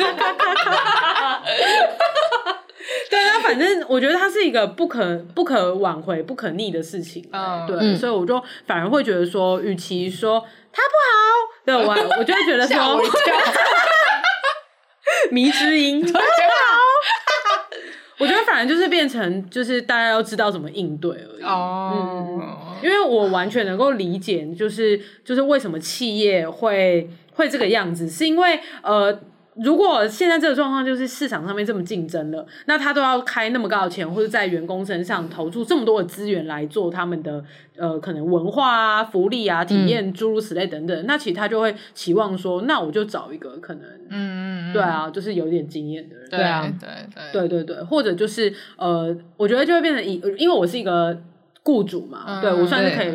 对啊，反正我觉得它是一个不可不可挽回、不可逆的事情。嗯，对，嗯、所以我就反而会觉得说，与其说它不好，对我，我就会觉得说，迷之音 不好。我觉得反而就是变成，就是大家要知道怎么应对而已。哦，嗯，因为我完全能够理解，就是就是为什么企业会会这个样子，是因为呃。如果现在这个状况就是市场上面这么竞争了，那他都要开那么高的钱，或者在员工身上投注这么多的资源来做他们的呃可能文化啊、福利啊、体验诸如此类等等，嗯、那其实他就会期望说，那我就找一个可能，嗯嗯嗯，对啊，就是有点经验的人，对啊，对对。对对对，或者就是呃，我觉得就会变成以，因为我是一个雇主嘛，嗯、对我算是可以。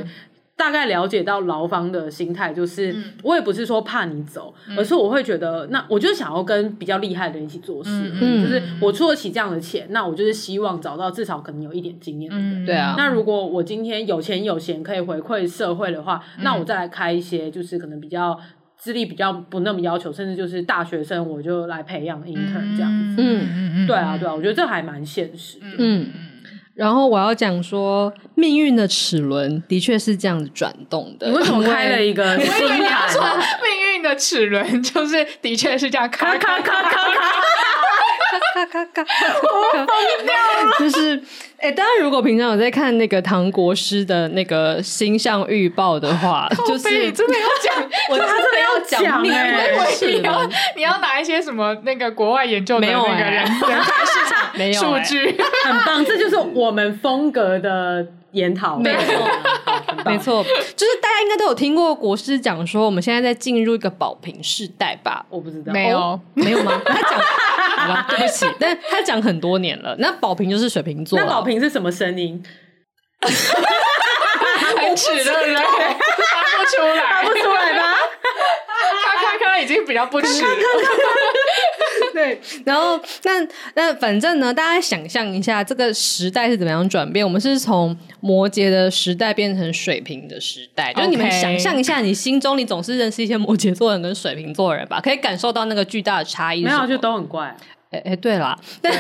大概了解到劳方的心态，就是、嗯、我也不是说怕你走，嗯、而是我会觉得，那我就想要跟比较厉害的人一起做事，嗯、就是我出得起这样的钱，那我就是希望找到至少可能有一点经验的人。嗯、对啊，那如果我今天有钱有闲可以回馈社会的话，那我再来开一些，就是可能比较资历比较不那么要求，甚至就是大学生我就来培养 intern 这样子。嗯嗯嗯，对啊对啊，我觉得这还蛮现实的。嗯。然后我要讲说，命运的齿轮的确是这样子转动的。你为什么开了一个 心态？命运的齿轮就是的确是这样，咔咔咔咔咔咔咔咔咔，我疯掉了。就是，哎、欸，当然，如果平常有在看那个唐国师的那个星象预报的话，就是你真的要讲，我真的要讲命运的齿轮。你要拿一些什么那个国外研究的那个人 人才市场没有数据，很棒，这就是我们风格的研讨。没错，没错，就是大家应该都有听过国师讲说，我们现在在进入一个宝瓶世代吧？我不知道，没有，哦、没有吗？他讲，对不起，但他讲很多年了。那宝瓶就是水瓶座，那宝瓶是什么声音？很齿的人发不出来，发不出来吧？咔咔咔，已经比较不齿。对，然后那那反正呢，大家想象一下这个时代是怎么样转变？我们是从摩羯的时代变成水瓶的时代，就是你们想象一下，你心中你总是认识一些摩羯座人跟水瓶座人吧，可以感受到那个巨大的差异。没有，就都很怪。哎哎，对了，但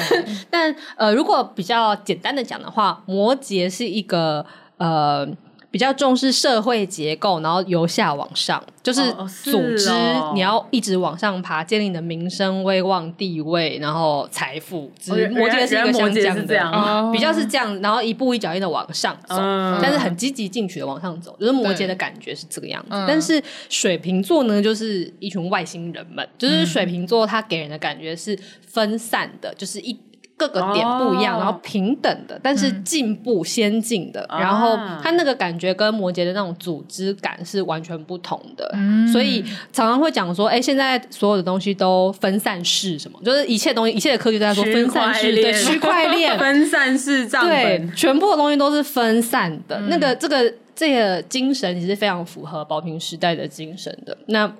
但呃，如果比较简单的讲的话，摩羯是一个呃。比较重视社会结构，然后由下往上，就是组织，你要一直往上爬，建立你的名声、威望、地位，然后财富。摩羯是一个像这样的，样比较是这样，然后一步一脚印的往上走，嗯、但是很积极进取的往上走，就是摩羯的感觉是这个样子。嗯、但是水瓶座呢，就是一群外星人们，就是水瓶座，他给人的感觉是分散的，就是一。各个点不一样，然后平等的，但是进步先进的，然后他那个感觉跟摩羯的那种组织感是完全不同的，所以常常会讲说，哎，现在所有的东西都分散式，什么就是一切东西，一切的科技都在说分散式，对，区块链 分散式账本，对，全部的东西都是分散的。那个这个这个精神其实非常符合宝瓶时代的精神的。那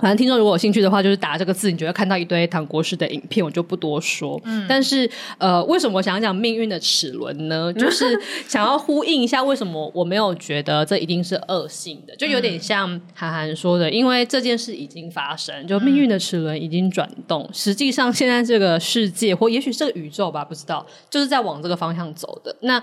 反正听众如果有兴趣的话，就是打这个字，你就会看到一堆唐国师的影片，我就不多说。嗯，但是呃，为什么我想要讲命运的齿轮呢？就是想要呼应一下，为什么我没有觉得这一定是恶性的，就有点像韩寒说的，因为这件事已经发生，就命运的齿轮已经转动。实际上，现在这个世界，或也许这个宇宙吧，不知道，就是在往这个方向走的。那。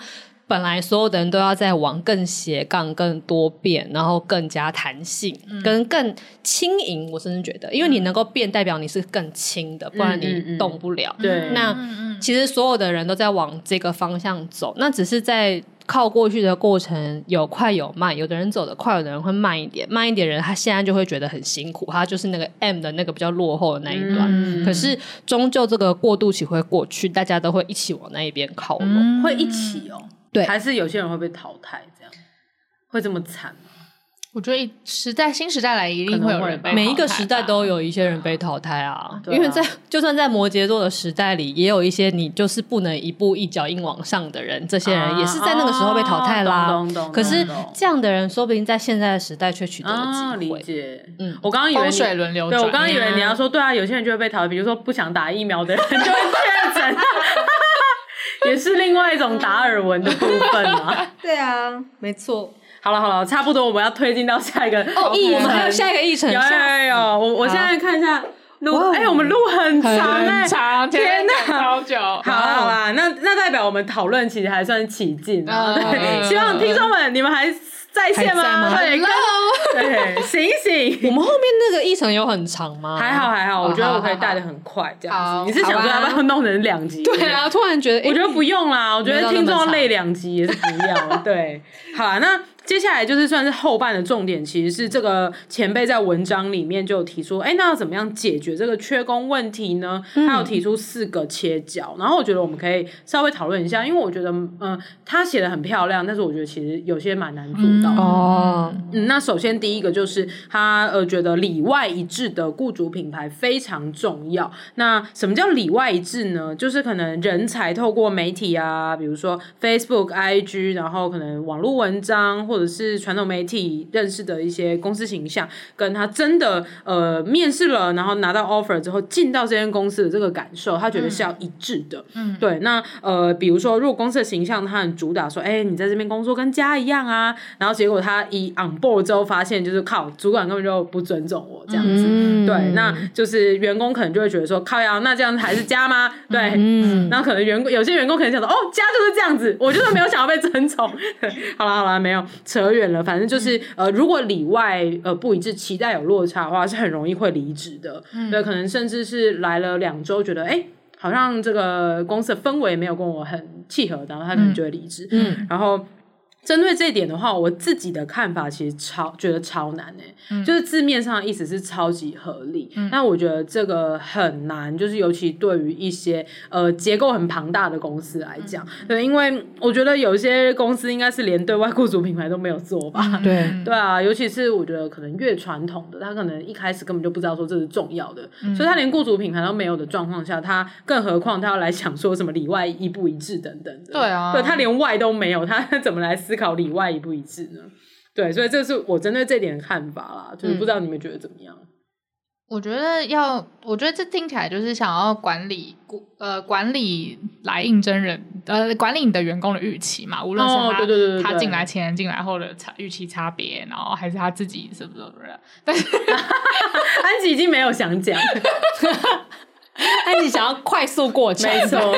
本来所有的人都要在往更斜杠、更多变，然后更加弹性，嗯、跟更轻盈。我甚至觉得，因为你能够变，代表你是更轻的，不然你动不了。对、嗯，那、嗯、其实所有的人都在往这个方向走，那只是在靠过去的过程有快有慢，有的人走得快，有的人会慢一点。慢一点人，他现在就会觉得很辛苦，他就是那个 M 的那个比较落后的那一段。嗯、可是终究这个过渡期会过去，大家都会一起往那一边靠拢，嗯、会一起哦。对，还是有些人会被淘汰，这样会这么惨吗？我觉得时代新时代来一定会有人被淘汰，每一个时代都有一些人被淘汰啊。因为在就算在摩羯座的时代里，也有一些你就是不能一步一脚印往上的人，这些人也是在那个时候被淘汰啦。可是这样的人，说不定在现在的时代却取得了机会。理解，嗯，我刚刚以为风水轮流转，对我刚刚以为你要说，对啊，有些人就会被淘汰，比如说不想打疫苗的人就会确诊。也是另外一种达尔文的部分啊。对啊，没错。好了好了，差不多我们要推进到下一个哦，议程，我们还有下一个议程。有有有，我我现在看一下路，哎，我们路很长哎，长，天哪，好久。好啦好啦，那那代表我们讨论其实还算起劲啊。对，希望听众们你们还在线吗？对，对，醒醒。我们后面那个议程有很长吗？还好还好，我觉得我可以带的很快，这样子。你是想说要不要弄成两集？对啊，突然觉得，我觉得不用啦。我觉得听众累两集也是不要。对，好啦，那。接下来就是算是后半的重点，其实是这个前辈在文章里面就有提出，哎，那要怎么样解决这个缺工问题呢？他有提出四个切角，然后我觉得我们可以稍微讨论一下，因为我觉得，嗯，他写的很漂亮，但是我觉得其实有些蛮难做到的。哦，嗯，那首先第一个就是他呃觉得里外一致的雇主品牌非常重要。那什么叫里外一致呢？就是可能人才透过媒体啊，比如说 Facebook、IG，然后可能网络文章。或者是传统媒体认识的一些公司形象，跟他真的呃面试了，然后拿到 offer 之后进到这间公司的这个感受，他觉得是要一致的。嗯，对。那呃，比如说，如果公司的形象他很主打说，哎、欸，你在这边工作跟家一样啊，然后结果他一 on board 之后发现，就是靠主管根本就不尊重我这样子。嗯、对，那就是员工可能就会觉得说，靠呀，那这样子还是家吗？对，嗯，那可能员工有些员工可能想说，哦，家就是这样子，我就是没有想要被尊重。好了好了，没有扯远了，反正就是呃，如果里外呃不一致，期待有落差的话，是很容易会离职的。嗯、对，可能甚至是来了两周，觉得哎、欸，好像这个公司的氛围没有跟我很契合，然后他可能就会离职。嗯，然后。针对这一点的话，我自己的看法其实超觉得超难诶、欸，嗯、就是字面上的意思是超级合理，嗯、但我觉得这个很难，就是尤其对于一些呃结构很庞大的公司来讲，嗯、对，因为我觉得有些公司应该是连对外雇主品牌都没有做吧，对。对啊，尤其是我觉得可能越传统的，他可能一开始根本就不知道说这是重要的，嗯、所以他连雇主品牌都没有的状况下，他更何况他要来想说什么里外一不一致等等的，对啊，对他连外都没有，他 怎么来思考里外一不一致呢？对，所以这是我针对这点的看法啦，就是不知道你们觉得怎么样？嗯、我觉得要，我觉得这听起来就是想要管理，呃，管理来应征人，呃，管理你的员工的预期嘛，无论是他、他进来前、进来后的差预期差别，然后还是他自己是不是？但是安吉已经没有想讲，安吉想要快速过程，没错。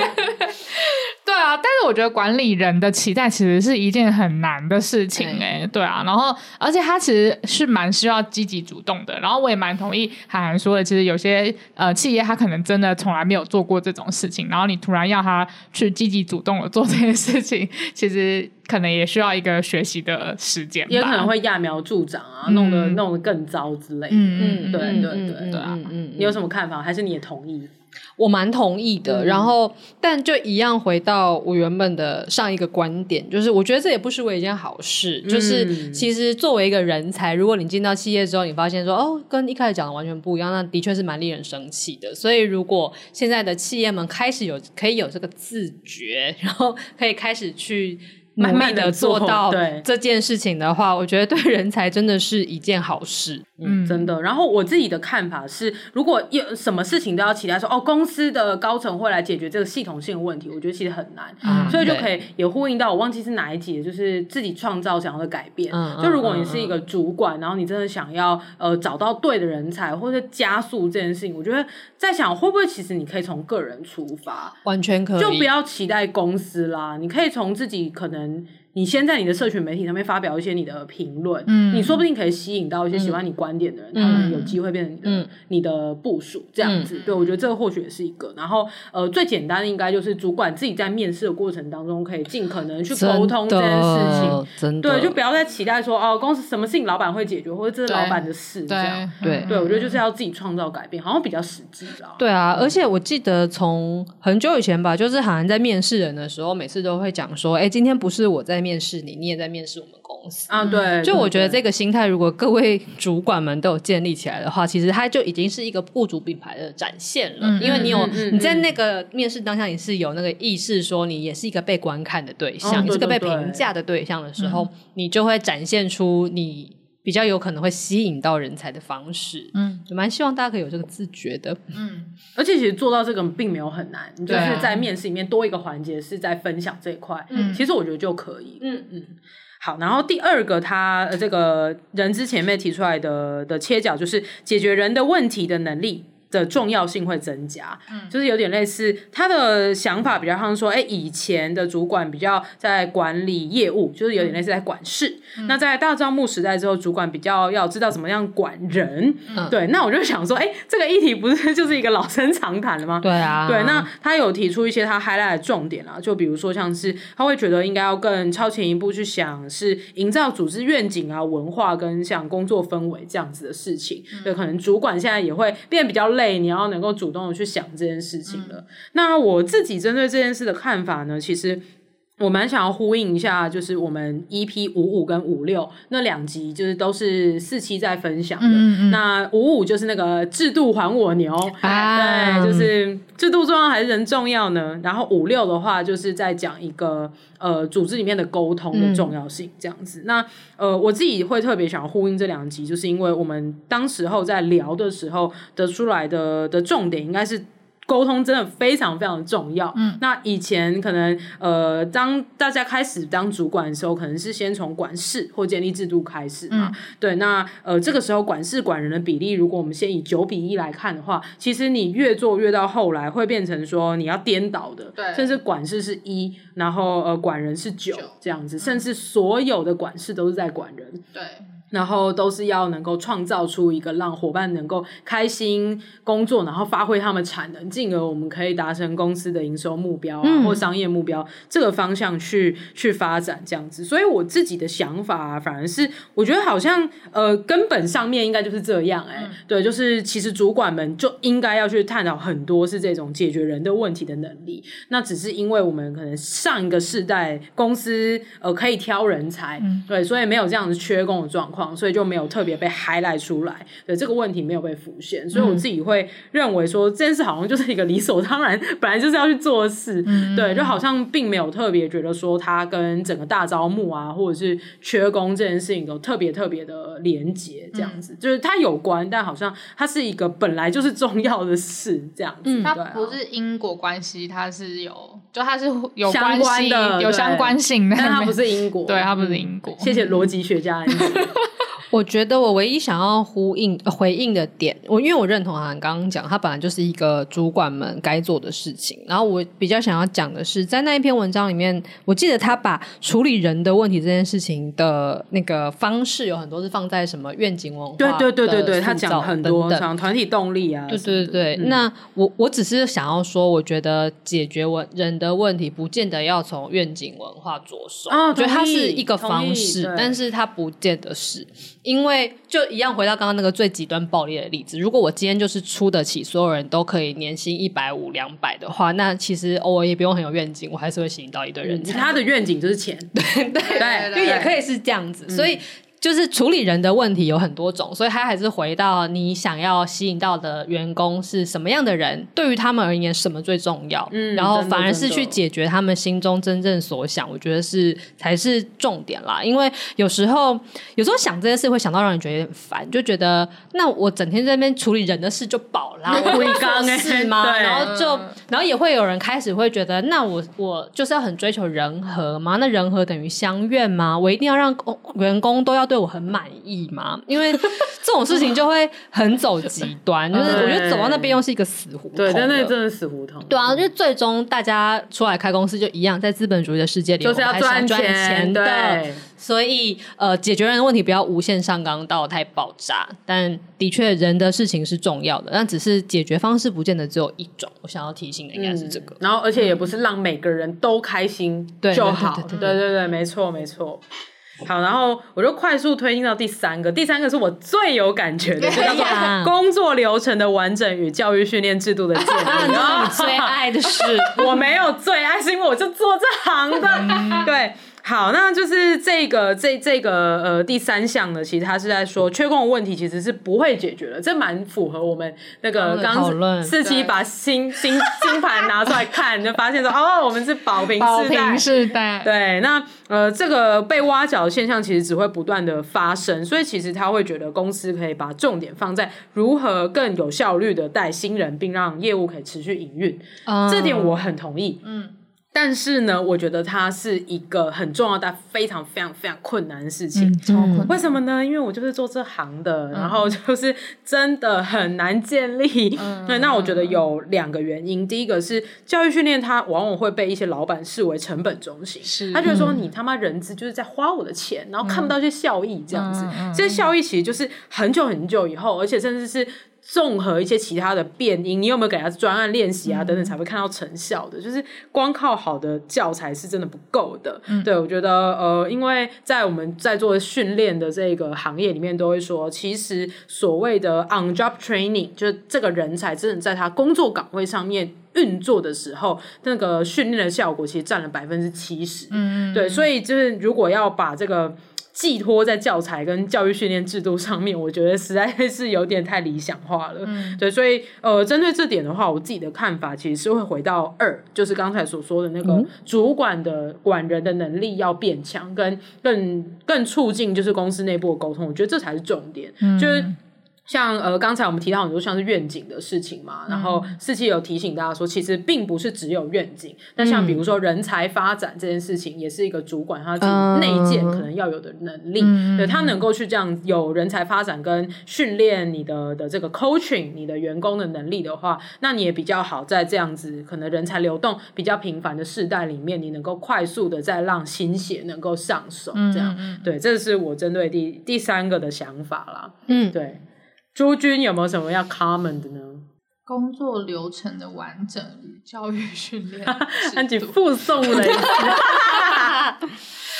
对啊，但是我觉得管理人的期待其实是一件很难的事情哎、欸，对啊，然后而且他其实是蛮需要积极主动的，然后我也蛮同意韩寒说的，其实有些呃企业他可能真的从来没有做过这种事情，然后你突然要他去积极主动的做这件事情，其实可能也需要一个学习的时间，也可能会揠苗助长啊，弄得弄得更糟之类的，嗯嗯，对对对对啊，嗯嗯，你有什么看法？还是你也同意？我蛮同意的，嗯、然后但就一样回到我原本的上一个观点，就是我觉得这也不是为一件好事。嗯、就是其实作为一个人才，如果你进到企业之后，你发现说哦，跟一开始讲的完全不一样，那的确是蛮令人生气的。所以如果现在的企业们开始有可以有这个自觉，然后可以开始去。慢慢的做到这件事情的话，我觉得对人才真的是一件好事。嗯，真的。然后我自己的看法是，如果有什么事情都要期待说，哦，公司的高层会来解决这个系统性的问题，我觉得其实很难。嗯，所以就可以也呼应到我忘记是哪一集，就是自己创造想要的改变。嗯，就如果你是一个主管，然后你真的想要呃找到对的人才，或者加速这件事情，我觉得在想会不会其实你可以从个人出发，完全可以，就不要期待公司啦，你可以从自己可能。done 你先在你的社群媒体上面发表一些你的评论，嗯，你说不定可以吸引到一些喜欢你观点的人，嗯、他们有机会变成你的、嗯、你的部署这样子。嗯、对，我觉得这个或许也是一个。然后，呃，最简单的应该就是主管自己在面试的过程当中，可以尽可能去沟通这件事情。真的，对，就不要再期待说哦，公司什么事情老板会解决，或者这是老板的事这样。对，对，对，我觉得就是要自己创造改变，好像比较实际啦。对啊，而且我记得从很久以前吧，就是好像在面试人的时候，每次都会讲说，哎，今天不是我在面试你，你也。在面试我们公司啊，对，就我觉得这个心态，如果各位主管们都有建立起来的话，其实它就已经是一个雇主品牌的展现了。因为你有你在那个面试当下，你是有那个意识，说你也是一个被观看的对象，你是个被评价的对象的时候，你就会展现出你比较有可能会吸引到人才的方式。嗯，就蛮希望大家可以有这个自觉的。嗯，而且其实做到这个并没有很难，你就是在面试里面多一个环节是在分享这一块。嗯，其实我觉得就可以。嗯嗯。好，然后第二个他呃这个人之前面提出来的的切角就是解决人的问题的能力的重要性会增加，嗯，就是有点类似他的想法比较像说，哎，以前的主管比较在管理业务，就是有点类似在管事。嗯、那在大招募时代之后，主管比较要知道怎么样管人。嗯、对，那我就想说，哎，这个议题不是就是一个老生常谈了吗？对啊。对，那他有提出一些他 highlight 的重点啊，就比如说像是他会觉得应该要更超前一步去想，是营造组织愿景啊、文化跟像工作氛围这样子的事情。嗯、对，可能主管现在也会变得比较累。你要能够主动的去想这件事情了。嗯、那我自己针对这件事的看法呢，其实我蛮想要呼应一下，就是我们 EP 五五跟五六那两集，就是都是四期在分享的。嗯嗯那五五就是那个制度还我牛，啊对，就是制度重要还是人重要呢？然后五六的话，就是在讲一个呃组织里面的沟通的重要性这样子。那呃，我自己会特别想要呼应这两集，就是因为我们当时候在聊的时候得出来的的重点应该是。沟通真的非常非常的重要。嗯，那以前可能呃，当大家开始当主管的时候，可能是先从管事或建立制度开始嘛。嗯、对，那呃，这个时候管事管人的比例，如果我们先以九比一来看的话，其实你越做越到后来会变成说你要颠倒的，对，甚至管事是一，然后呃管人是九这样子，甚至所有的管事都是在管人。对。然后都是要能够创造出一个让伙伴能够开心工作，然后发挥他们产能，进而我们可以达成公司的营收目标啊，嗯、或商业目标这个方向去去发展这样子。所以我自己的想法啊，反而是我觉得好像呃根本上面应该就是这样哎、欸，嗯、对，就是其实主管们就应该要去探讨很多是这种解决人的问题的能力。那只是因为我们可能上一个世代公司呃可以挑人才，嗯、对，所以没有这样子缺工的状况。所以就没有特别被 highlight 出来，对这个问题没有被浮现，所以我自己会认为说这件事好像就是一个理所当然，本来就是要去做的事，嗯、对，就好像并没有特别觉得说它跟整个大招募啊，或者是缺工这件事情有特别特别的连结，这样子，嗯、就是它有关，但好像它是一个本来就是重要的事，这样子，嗯，它不是因果关系，它是有，就它是有关相关的，有相关性的，但它不是因果，对，它不是因果。谢谢逻辑学家。我觉得我唯一想要呼应、回应的点，我因为我认同啊，刚刚讲，他本来就是一个主管们该做的事情。然后我比较想要讲的是，在那一篇文章里面，我记得他把处理人的问题这件事情的那个方式有很多是放在什么愿景文化，对对对对对，他讲很多讲团体动力啊，对对对。嗯、那我我只是想要说，我觉得解决问人的问题，不见得要从愿景文化着手，啊、我觉得它是一个方式，但是它不见得是。因为就一样回到刚刚那个最极端暴力的例子，如果我今天就是出得起所有人都可以年薪一百五两百的话，那其实我也不用很有愿景，我还是会吸引到一堆人。他的愿景就是钱，对 对对，对，就也可以是这样子，所以。就是处理人的问题有很多种，所以他还是回到你想要吸引到的员工是什么样的人，对于他们而言什么最重要，嗯，然后反而是去解决他们心中真正所想，我觉得是才是重点啦。因为有时候有时候想这件事会想到让你觉得烦，就觉得那我整天在那边处理人的事就饱了，我会干事吗？然后就然后也会有人开始会觉得，那我我就是要很追求人和吗？那人和等于相怨吗？我一定要让员工都要。对我很满意嘛？因为这种事情就会很走极端，就是我觉得走到那边又是一个死胡同。对，但那真的死胡同。对啊，因为最终大家出来开公司就一样，在资本主义的世界里，就是要赚钱的。对，所以呃，解决人的问题不要无限上纲到太爆炸。但的确，人的事情是重要的，但只是解决方式不见得只有一种。我想要提醒的应该是这个。然后，而且也不是让每个人都开心就好。对对对，没错没错。好，然后我就快速推进到第三个，第三个是我最有感觉的，就 叫做工作流程的完整与教育训练制度的建立。然后你最爱的是，我没有最爱，是因为我就做这行的，嗯、对。好，那就是这个这这个呃第三项呢，其实他是在说缺工的问题其实是不会解决的，这蛮符合我们那个刚四期把新新新盘拿出来看，就发现说哦，我们是保平世代，世代对，那呃这个被挖角的现象其实只会不断的发生，所以其实他会觉得公司可以把重点放在如何更有效率的带新人，并让业务可以持续营运，嗯、这点我很同意，嗯。但是呢，我觉得它是一个很重要但非常非常非常困难的事情。嗯，超困难。为什么呢？因为我就是做这行的，嗯、然后就是真的很难建立。嗯，对，那我觉得有两个原因。第一个是教育训练，它往往会被一些老板视为成本中心。是，他觉得说你他妈人资就是在花我的钱，然后看不到一些效益这样子。嗯、这些效益其实就是很久很久以后，而且甚至是。综合一些其他的变因，你有没有给他专案练习啊等等，才会看到成效的。就是光靠好的教材是真的不够的。嗯、对，我觉得呃，因为在我们在做训练的这个行业里面，都会说，其实所谓的 on job training，就是这个人才真的在他工作岗位上面运作的时候，那个训练的效果其实占了百分之七十。嗯，对，所以就是如果要把这个。寄托在教材跟教育训练制度上面，我觉得实在是有点太理想化了。嗯、对，所以呃，针对这点的话，我自己的看法其实是会回到二，就是刚才所说的那个主管的管人的能力要变强，跟更更促进就是公司内部的沟通，我觉得这才是重点，嗯、就是。像呃，刚才我们提到很多像是愿景的事情嘛，嗯、然后四期有提醒大家说，其实并不是只有愿景。那、嗯、像比如说人才发展这件事情，也是一个主管他自己内建可能要有的能力，嗯、对他能够去这样有人才发展跟训练你的的这个 coaching 你的员工的能力的话，那你也比较好在这样子可能人才流动比较频繁的世代里面，你能够快速的再让新血能够上手，这样、嗯、对，这是我针对第第三个的想法啦。嗯，对。朱军有没有什么要 comment 的呢？工作流程的完整与教育训练，安吉附送了一次。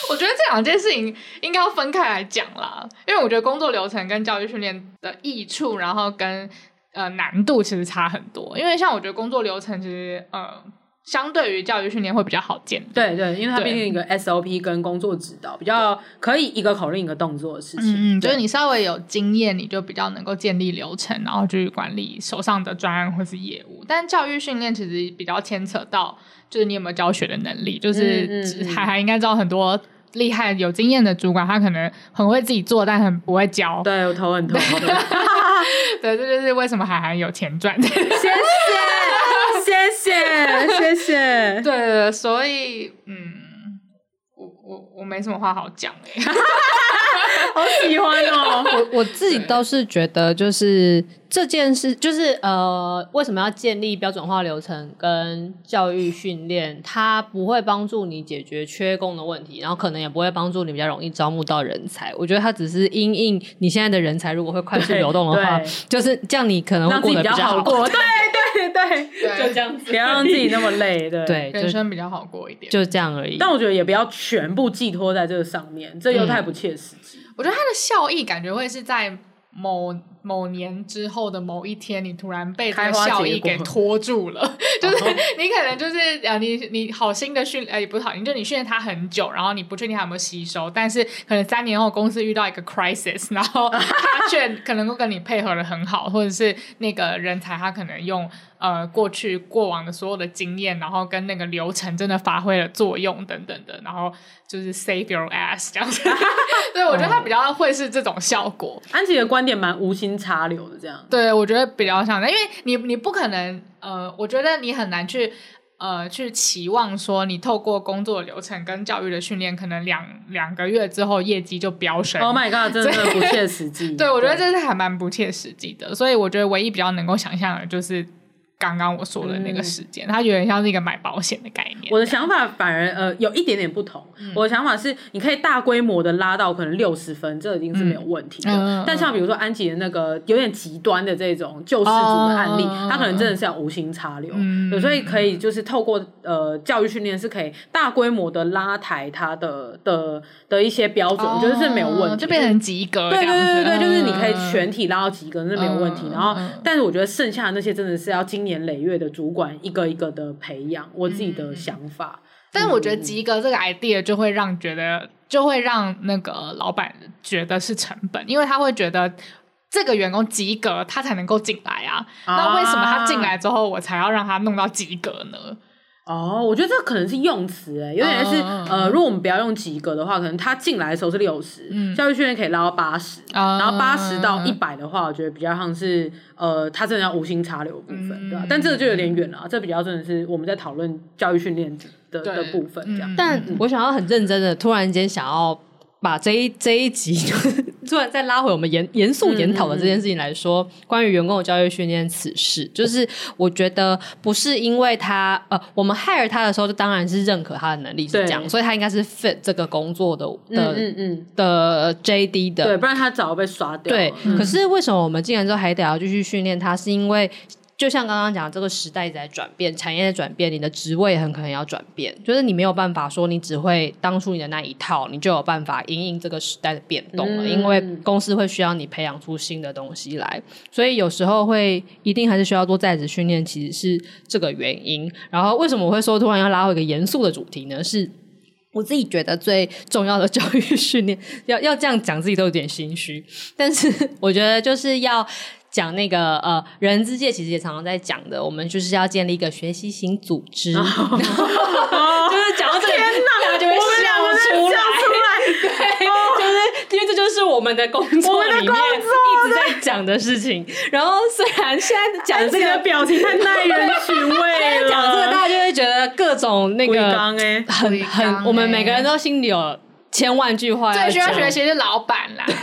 我觉得这两件事情应该要分开来讲啦，因为我觉得工作流程跟教育训练的益处，然后跟呃难度其实差很多。因为像我觉得工作流程其实呃。相对于教育训练会比较好见，对对，因为它毕竟一个 SOP 跟工作指导比较可以一个口令一个动作的事情。嗯，对就是你稍微有经验，你就比较能够建立流程，然后去管理手上的专案或是业务。但教育训练其实比较牵扯到，就是你有没有教学的能力。就是还还应该知道很多厉害有经验的主管，他可能很会自己做，但很不会教。对，我头很痛。对，这就是为什么海涵有钱赚。谢谢。谢谢 谢谢，对对，所以嗯，我我我没什么话好讲哎，好喜欢哦，我我自己倒是觉得就是。这件事就是呃，为什么要建立标准化流程跟教育训练？它不会帮助你解决缺工的问题，然后可能也不会帮助你比较容易招募到人才。我觉得它只是因应你现在的人才，如果会快速流动的话，就是这样，你可能会过得比较好过。对对对对，就这样子，不要让自己那么累。对对，人生比较好过一点，就这样而已。但我觉得也不要全部寄托在这个上面，这又太不切实际。我觉得它的效益感觉会是在某。某年之后的某一天，你突然被这个效益给拖住了，就是 你可能就是呃，你你好心的训，呃，也不是好心，就你训练他很久，然后你不确定他有没有吸收，但是可能三年后公司遇到一个 crisis，然后他却可能够跟你配合的很好，或者是那个人才他可能用呃过去过往的所有的经验，然后跟那个流程真的发挥了作用等等的，然后就是 save your ass 这样子，对，我觉得他比较会是这种效果。安琪的观点蛮无心。插流的这样，对，我觉得比较像的，因为你你不可能，呃，我觉得你很难去，呃，去期望说你透过工作流程跟教育的训练，可能两两个月之后业绩就飙升。Oh my god，真的不切实际。对，我觉得这是还蛮不切实际的，所以我觉得唯一比较能够想象的就是。刚刚我说的那个时间，嗯、它有点像是一个买保险的概念。我的想法反而呃有一点点不同。嗯、我的想法是，你可以大规模的拉到可能六十分，这已经是没有问题的。嗯、但像比如说安吉的那个有点极端的这种救世主的案例，他、哦、可能真的是要无心插柳。嗯、所以可以就是透过呃教育训练是可以大规模的拉抬他的的的一些标准，我觉得是没有问题，就变成及格。对对对对，就是你可以全体拉到及格，那是没有问题。然后，但是我觉得剩下的那些真的是要经年累月的主管一个一个的培养，我自己的想法。嗯、但是我觉得及格这个 idea 就会让觉得，就会让那个老板觉得是成本，因为他会觉得这个员工及格，他才能够进来啊。啊那为什么他进来之后，我才要让他弄到及格呢？哦，我觉得这可能是用词诶，有点是、uh, 呃，如果我们不要用及格的话，可能他进来的时候是六十、嗯，教育训练可以拉到八十、uh,，然后八十到一百的话，我觉得比较像是呃，他真的要无心插柳的部分，嗯、对吧？但这个就有点远了，这比较真的是我们在讨论教育训练的的部分这样。但我想要很认真的，突然间想要把这一这一集，就是突然再拉回我们严严肃研讨的这件事情来说，嗯嗯、关于员工的教育训练此事，就是我觉得不是因为他呃，我们 hire 他的时候就当然是认可他的能力是这样，所以他应该是 fit 这个工作的的嗯嗯嗯的 JD 的，对，不然他早被刷掉。对，嗯、可是为什么我们进来之后还得要继续训练他？是因为就像刚刚讲，这个时代在转变，产业在转变，你的职位很可能要转变。就是你没有办法说你只会当初你的那一套，你就有办法因应这个时代的变动了。嗯、因为公司会需要你培养出新的东西来，所以有时候会一定还是需要做在职训练，其实是这个原因。然后为什么我会说突然要拉回一个严肃的主题呢？是我自己觉得最重要的教育训练，要要这样讲自己都有点心虚，但是我觉得就是要。讲那个呃，人之界其实也常常在讲的，我们就是要建立一个学习型组织，就是讲到这里，大家就会笑出来，对，就是因为这就是我们的工作里面一直在讲的事情。然后虽然现在讲这个表情太耐人寻味了，讲这个大家就会觉得各种那个很很，我们每个人都心里有千万句话。最需要学习是老板啦。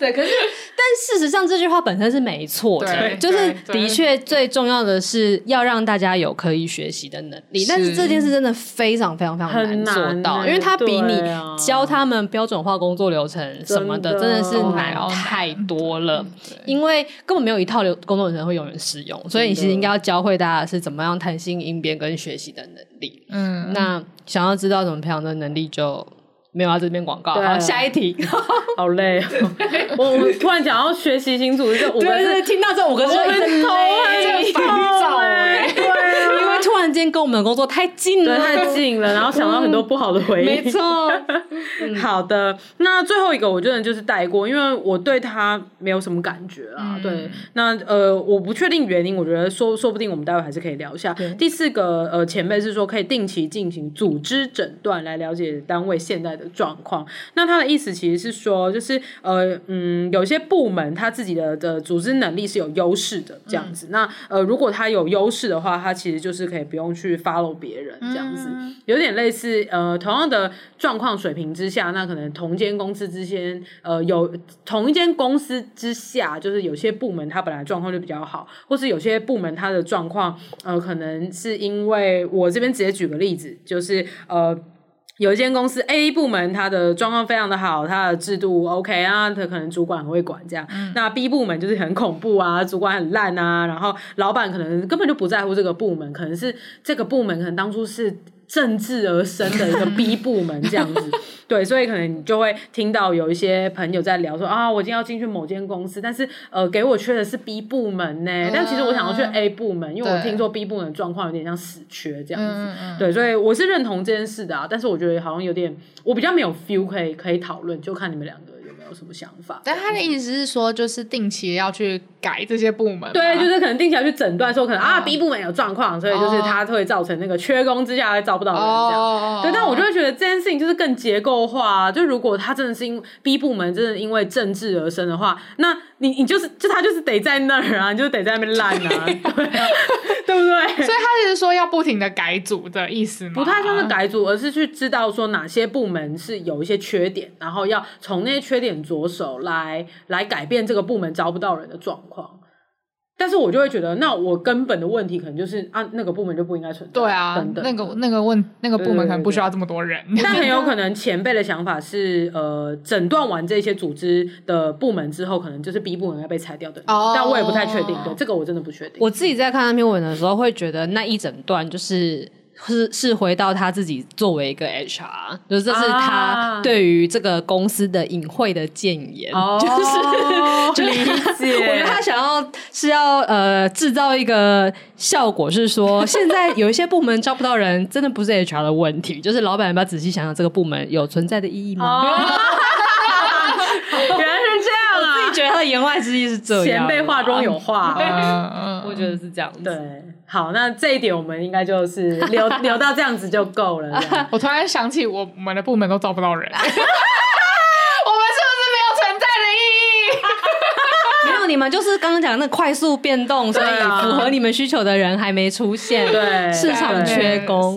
对，可是，但事实上这句话本身是没错的，就是的确最重要的是要让大家有可以学习的能力。但是这件事真的非常非常非常难做到，因为它比你教他们标准化工作流程什么的，真的是难太多了。因为根本没有一套流工作流程会永远适用，所以你其实应该要教会大家是怎么样弹性应变跟学习的能力。嗯，那想要知道怎么培养的能力就。没有啊，这边广告。好，下一题。好累，我我突然讲要学习型组织这五个字，听到这五个字，我的头很躁哎。因为突然间跟我们的工作太近了，太近了，然后想到很多不好的回忆。没错。好的，那最后一个我真的就是带过，因为我对他没有什么感觉啊。对，那呃，我不确定原因，我觉得说说不定我们待会还是可以聊一下。第四个呃，前辈是说可以定期进行组织诊断，来了解单位现在的状况，那他的意思其实是说，就是呃嗯，有些部门他自己的的组织能力是有优势的这样子。嗯、那呃，如果他有优势的话，他其实就是可以不用去 follow 别人这样子，嗯、有点类似呃同样的状况水平之下，那可能同间公司之间呃有同一间公司之下，就是有些部门他本来状况就比较好，或是有些部门他的状况呃可能是因为我这边直接举个例子，就是呃。有一间公司 A 部门，它的状况非常的好，它的制度 OK 啊，它可能主管很会管这样。嗯、那 B 部门就是很恐怖啊，主管很烂啊，然后老板可能根本就不在乎这个部门，可能是这个部门可能当初是。政治而生的一个 B 部门这样子，对，所以可能你就会听到有一些朋友在聊说啊，我今天要进去某间公司，但是呃，给我缺的是 B 部门呢，嗯、但其实我想要去 A 部门，因为我听说 B 部门状况有点像死缺这样。子，嗯、对，所以我是认同这件事的啊，但是我觉得好像有点，我比较没有 feel 可以可以讨论，就看你们两个。有什么想法？但他的意思是说，就是定期要去改这些部门。对，就是可能定期要去诊断，说可能啊 B 部门有状况，所以就是他会造成那个缺工之下招不到人这样。对，但我就会觉得这件事情就是更结构化。就如果他真的是因 B 部门真的因为政治而生的话，那你你就是就他就是得在那儿啊，你就得在那边烂啊，对啊，对不对？所以他就是说要不停的改组的意思吗？不太像是改组，而是去知道说哪些部门是有一些缺点，然后要从那些缺点着手来来改变这个部门招不到人的状况。但是我就会觉得，那我根本的问题可能就是啊，那个部门就不应该存在。对啊，等等那个那个问那个部门可能不需要这么多人。但很有可能 前辈的想法是，呃，诊断完这些组织的部门之后，可能就是 B 部门要被裁掉的。哦。但我也不太确定，对这个我真的不确定。我自己在看那篇文的时候，会觉得那一整段就是。是是回到他自己作为一个 HR，就是这是他对于这个公司的隐晦的谏言，啊、就是理解。我觉得他想要是要呃制造一个效果，是说现在有一些部门招不到人，真的不是 HR 的问题，就是老板要不要仔细想想这个部门有存在的意义吗？原来是这样啊。觉得他的言外之意是这样，前辈话中有话，我觉得是这样子。对，好，那这一点我们应该就是留 留到这样子就够了。我突然想起，我们的部门都招不到人，我们是不是没有存在的意义？没有，你们就是刚刚讲的那快速变动，所以符合你们需求的人还没出现，对，市场缺工。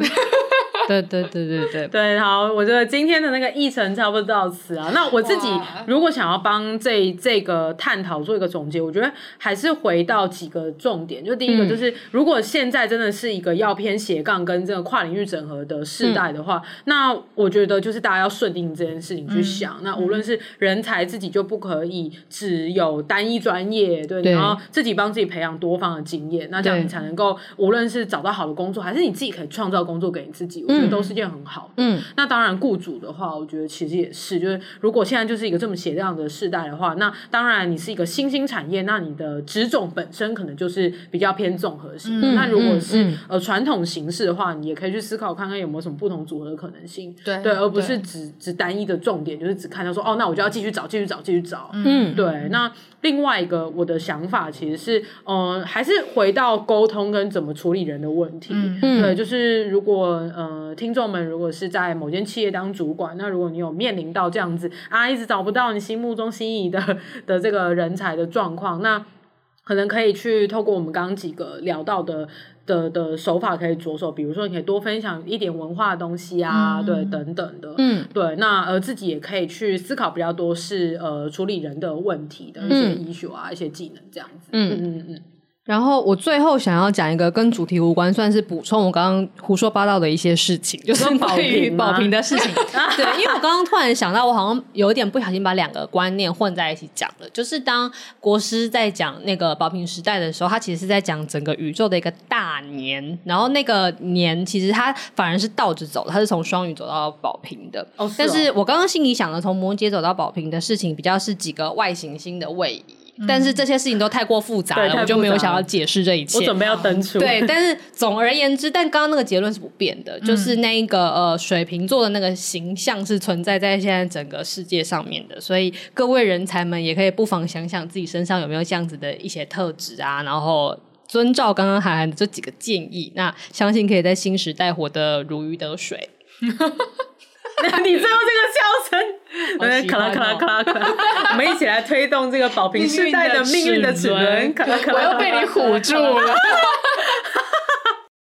对对对对对对，好，我觉得今天的那个议程差不多到此啊。那我自己如果想要帮这这个探讨做一个总结，我觉得还是回到几个重点。就第一个就是，嗯、如果现在真的是一个要偏斜杠跟这个跨领域整合的时代的话，嗯、那我觉得就是大家要顺应这件事情去想。嗯、那无论是人才自己就不可以只有单一专业，对，对然后自己帮自己培养多方的经验，那这样你才能够无论是找到好的工作，还是你自己可以创造工作给你自己。我觉得都是件很好的。嗯，那当然，雇主的话，我觉得其实也是，就是如果现在就是一个这么斜量的世代的话，那当然你是一个新兴产业，那你的职种本身可能就是比较偏综合型。嗯、那如果是、嗯、呃传统形式的话，你也可以去思考看看有没有什么不同组合的可能性。对对，而不是只只单一的重点，就是只看到说哦，那我就要继续找，继续找，继续找。嗯，对。那另外一个我的想法其实是，嗯、呃，还是回到沟通跟怎么处理人的问题。嗯，对，就是如果呃听众。们如果是在某间企业当主管，那如果你有面临到这样子啊，一直找不到你心目中心仪的 的这个人才的状况，那可能可以去透过我们刚刚几个聊到的的的手法，可以着手，比如说你可以多分享一点文化的东西啊，嗯、对，等等的，嗯，对，那呃自己也可以去思考比较多是呃处理人的问题的一些 issue 啊，嗯、一些技能这样子，嗯嗯嗯。然后我最后想要讲一个跟主题无关，算是补充我刚刚胡说八道的一些事情，就是保平保平的事情。对，因为我刚刚突然想到，我好像有一点不小心把两个观念混在一起讲了。就是当国师在讲那个保平时代的时候，他其实是在讲整个宇宙的一个大年，然后那个年其实它反而是倒着走，它是从双鱼走到保平的。哦，是哦。但是我刚刚心里想的，从摩羯走到保平的事情，比较是几个外行星的位移。但是这些事情都太过复杂我就没有想要解释这一切。我准备要登出。对，但是总而言之，但刚刚那个结论是不变的，嗯、就是那一个呃水瓶座的那个形象是存在在现在整个世界上面的，所以各位人才们也可以不妨想想自己身上有没有这样子的一些特质啊，然后遵照刚刚涵涵的这几个建议，那相信可以在新时代活得如鱼得水。你最后这个笑声，我们咔啦咔啦咔啦咔啦，我们一起来推动这个宝瓶时代的命运的齿轮，咔啦咔啦，我又被你唬住了。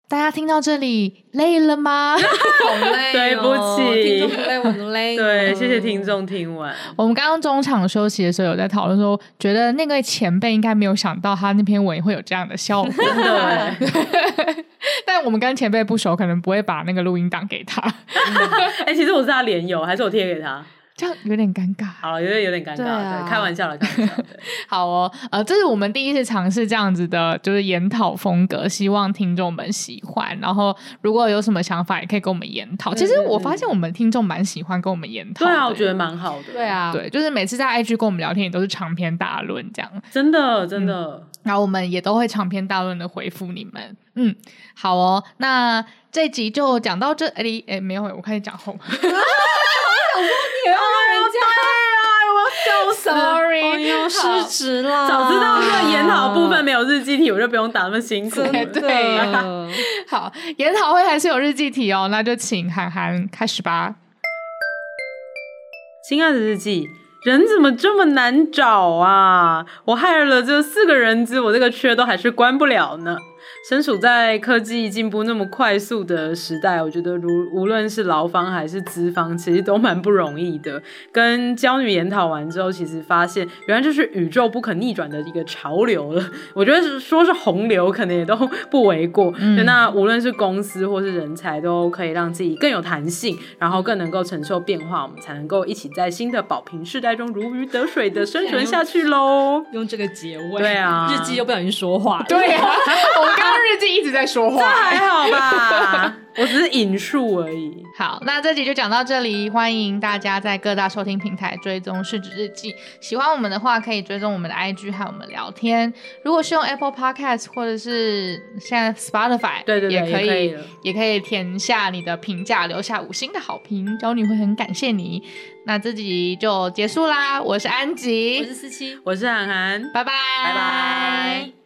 大家听到这里累了吗？好累、哦，对不起，听众不累，我很累。对，谢谢听众听完。我们刚刚中场休息的时候有在讨论说，觉得那个前辈应该没有想到他那篇文会有这样的效果。真的，但我们跟前辈不熟，可能不会把那个录音档给他。哎、其实我是他连友，还是我贴给他？这样有点尴尬，好了，有点有点尴尬，对，啊、对，开玩笑了，开玩笑。好哦，呃，这是我们第一次尝试这样子的，就是研讨风格，希望听众们喜欢。然后，如果有什么想法，也可以跟我们研讨。其实我发现我们听众蛮喜欢跟我们研讨，对啊，我觉得蛮好的。对啊，对，就是每次在 IG 跟我们聊天，也都是长篇大论这样。真的，真的、嗯。然后我们也都会长篇大论的回复你们。嗯，好哦，那这集就讲到这里。哎，没有，我开始讲后。我要人家呀，我要笑死，sorry，我失职了。早知道这个研讨部分没有日记题，我就不用打那么辛苦。对，好，研讨会还是有日记题哦，那就请函函开始吧。亲爱的日记，人怎么这么难找啊？我害了这四个人资，我这个缺都还是关不了呢。身处在科技进步那么快速的时代，我觉得如无论是劳方还是资方，其实都蛮不容易的。跟娇女研讨完之后，其实发现原来就是宇宙不可逆转的一个潮流了。我觉得说是洪流，可能也都 不为过。嗯、那无论是公司或是人才，都可以让自己更有弹性，然后更能够承受变化，我们才能够一起在新的宝瓶世代中如鱼得水的生存下去喽。用这个结尾，对啊，日记又不小心说话，对啊，我刚。日记一直在说话，这还好吧？我只是引述而已。好，那这集就讲到这里，欢迎大家在各大收听平台追踪失职日记。喜欢我们的话，可以追踪我们的 IG 和我们聊天。如果是用 Apple Podcast 或者是现在 Spotify，对对对，也可以，也可以，也可以填下你的评价，留下五星的好评，娇女会很感谢你。那这集就结束啦，我是安吉，我是四七，我是涵涵，拜拜，拜拜。